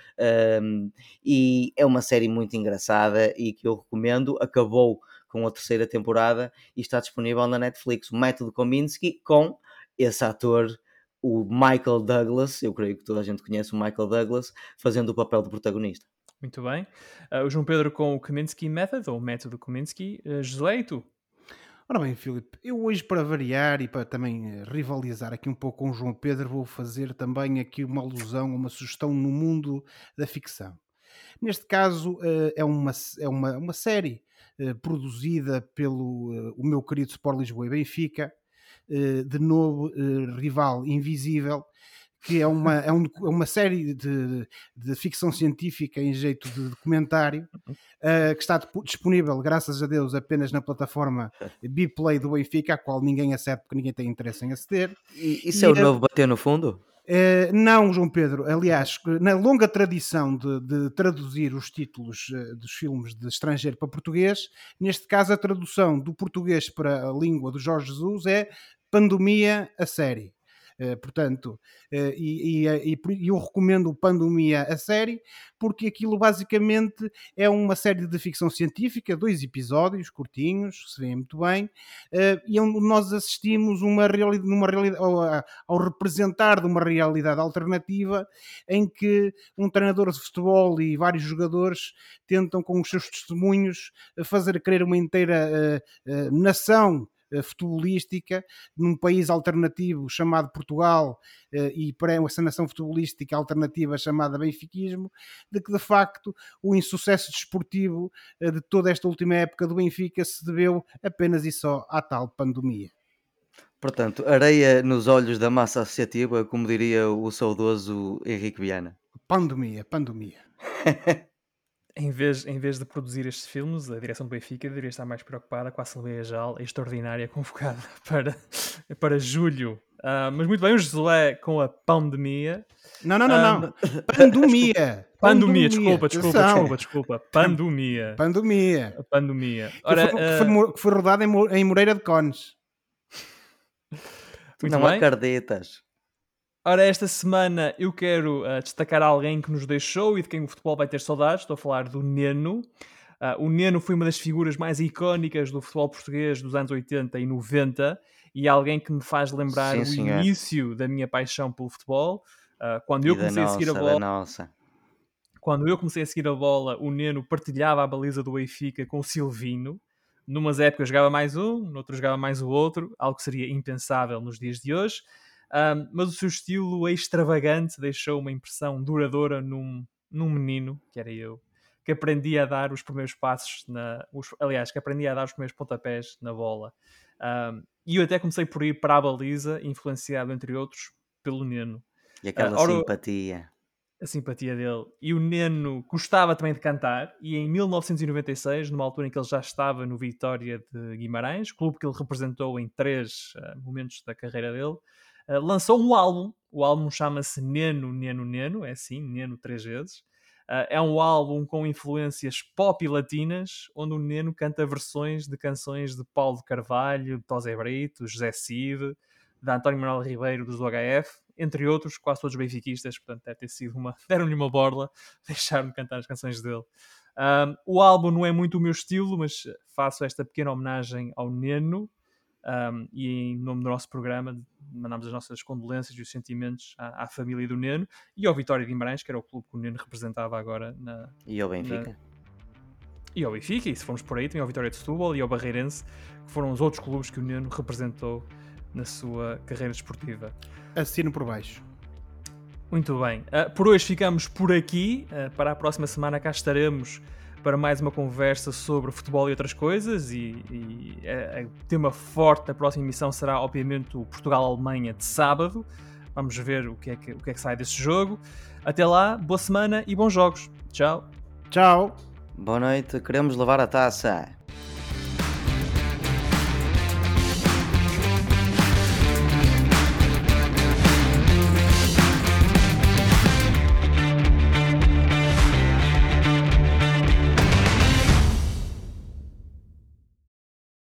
Um, e é uma série muito engraçada e que eu recomendo. Acabou com a terceira temporada e está disponível na Netflix. O Método Kominsky com esse ator, o Michael Douglas, eu creio que toda a gente conhece o Michael Douglas, fazendo o papel de protagonista. Muito bem. Uh, o João Pedro com o Kominsky Method, ou Método Kominsky. Uh, José, e tu? Ora bem, Filipe, eu hoje para variar e para também eh, rivalizar aqui um pouco com o João Pedro, vou fazer também aqui uma alusão, uma sugestão no mundo da ficção. Neste caso é uma, é uma, uma série eh, produzida pelo eh, o meu querido Sport Lisboa e Benfica, eh, de novo rival invisível, que é uma, é, um, é uma série de, de ficção científica em jeito de documentário, uh, que está disponível, graças a Deus, apenas na plataforma Bplay do Benfica, a qual ninguém acede porque ninguém tem interesse em aceder. E, isso e é o novo bater no fundo? Uh, não, João Pedro. Aliás, na longa tradição de, de traduzir os títulos uh, dos filmes de estrangeiro para português, neste caso a tradução do português para a língua do Jorge Jesus é Pandemia a série. Eh, portanto, uh, e, e, e, eu recomendo o Pandemia a série, porque aquilo basicamente é uma série de ficção científica, dois episódios curtinhos, se vê muito bem, uh, e onde nós assistimos uma realidade, ao, ao, representar de uma realidade alternativa em que um treinador de futebol e vários jogadores tentam, com os seus testemunhos, fazer crer uma inteira nação eh, futebolística num país alternativo chamado Portugal eh, e para essa nação futebolística alternativa chamada benfiquismo, de que de facto o insucesso desportivo eh, de toda esta última época do Benfica se deveu apenas e só à tal pandemia. Portanto, areia nos olhos da massa associativa, como diria o saudoso Henrique Viana. Pandemia, pandemia. em vez, em vez de produzir estes filmes, a direção do Benfica deveria estar mais preocupada com a Assembleia Geral extraordinária convocada para, para julho. Uh, mas muito bem, o Josué com a pandemia. Não, não, não, uh, não. Pandemia. Pandemia, desculpa, desculpa, desculpa, desculpa. Pandemia. Pandemia. Pandemia. Ora, que, foi, uh... que, foi, que foi rodada em, em Moreira de Cones. Muito não bem. há cardetas. Ora, esta semana eu quero uh, destacar alguém que nos deixou e de quem o futebol vai ter saudades. Estou a falar do Neno. Uh, o Neno foi uma das figuras mais icónicas do futebol português dos anos 80 e 90 e é alguém que me faz lembrar Sim, o início da minha paixão pelo futebol. Uh, quando e eu comecei nossa, a seguir a bola. Quando eu comecei a seguir a bola, o Neno partilhava a baliza do Benfica com o Silvino. Numas épocas jogava mais um, noutras jogava mais o outro, algo que seria impensável nos dias de hoje. Um, mas o seu estilo extravagante deixou uma impressão duradoura num, num menino, que era eu, que aprendia a dar os primeiros passos, na, os, aliás, que aprendia a dar os primeiros pontapés na bola. Um, e eu até comecei por ir para a baliza, influenciado, entre outros, pelo Neno. E aquela uh, ora, simpatia. A simpatia dele. E o Neno gostava também de cantar, e em 1996, numa altura em que ele já estava no Vitória de Guimarães, clube que ele representou em três uh, momentos da carreira dele, uh, lançou um álbum. O álbum chama-se Neno, Neno, Neno, é assim, Neno três vezes. Uh, é um álbum com influências pop e latinas, onde o Neno canta versões de canções de Paulo Carvalho, de Tosé Brito, José Cid, de António Manuel Ribeiro, dos UHF, entre outros, quase todos benfiquistas, portanto deve ter sido uma... deram-lhe uma borla, deixaram-me cantar as canções dele. Um, o álbum não é muito o meu estilo, mas faço esta pequena homenagem ao Neno, um, e em nome do nosso programa mandamos as nossas condolências e os sentimentos à, à, família do Neno e ao Vitória de Guimarães, que era o clube que o Neno representava agora na. E ao Benfica. Na... E ao Benfica, e se formos por aí, também ao Vitória de Setúbal e ao Barreirense, que foram os outros clubes que o Neno representou na sua carreira desportiva. Assino por baixo. Muito bem. Uh, por hoje ficamos por aqui. Uh, para a próxima semana cá estaremos para mais uma conversa sobre futebol e outras coisas. E, e o tema forte da próxima emissão será, obviamente, o Portugal-Alemanha de sábado. Vamos ver o que, é que, o que é que sai desse jogo. Até lá, boa semana e bons jogos. Tchau. Tchau. Boa noite, queremos levar a taça.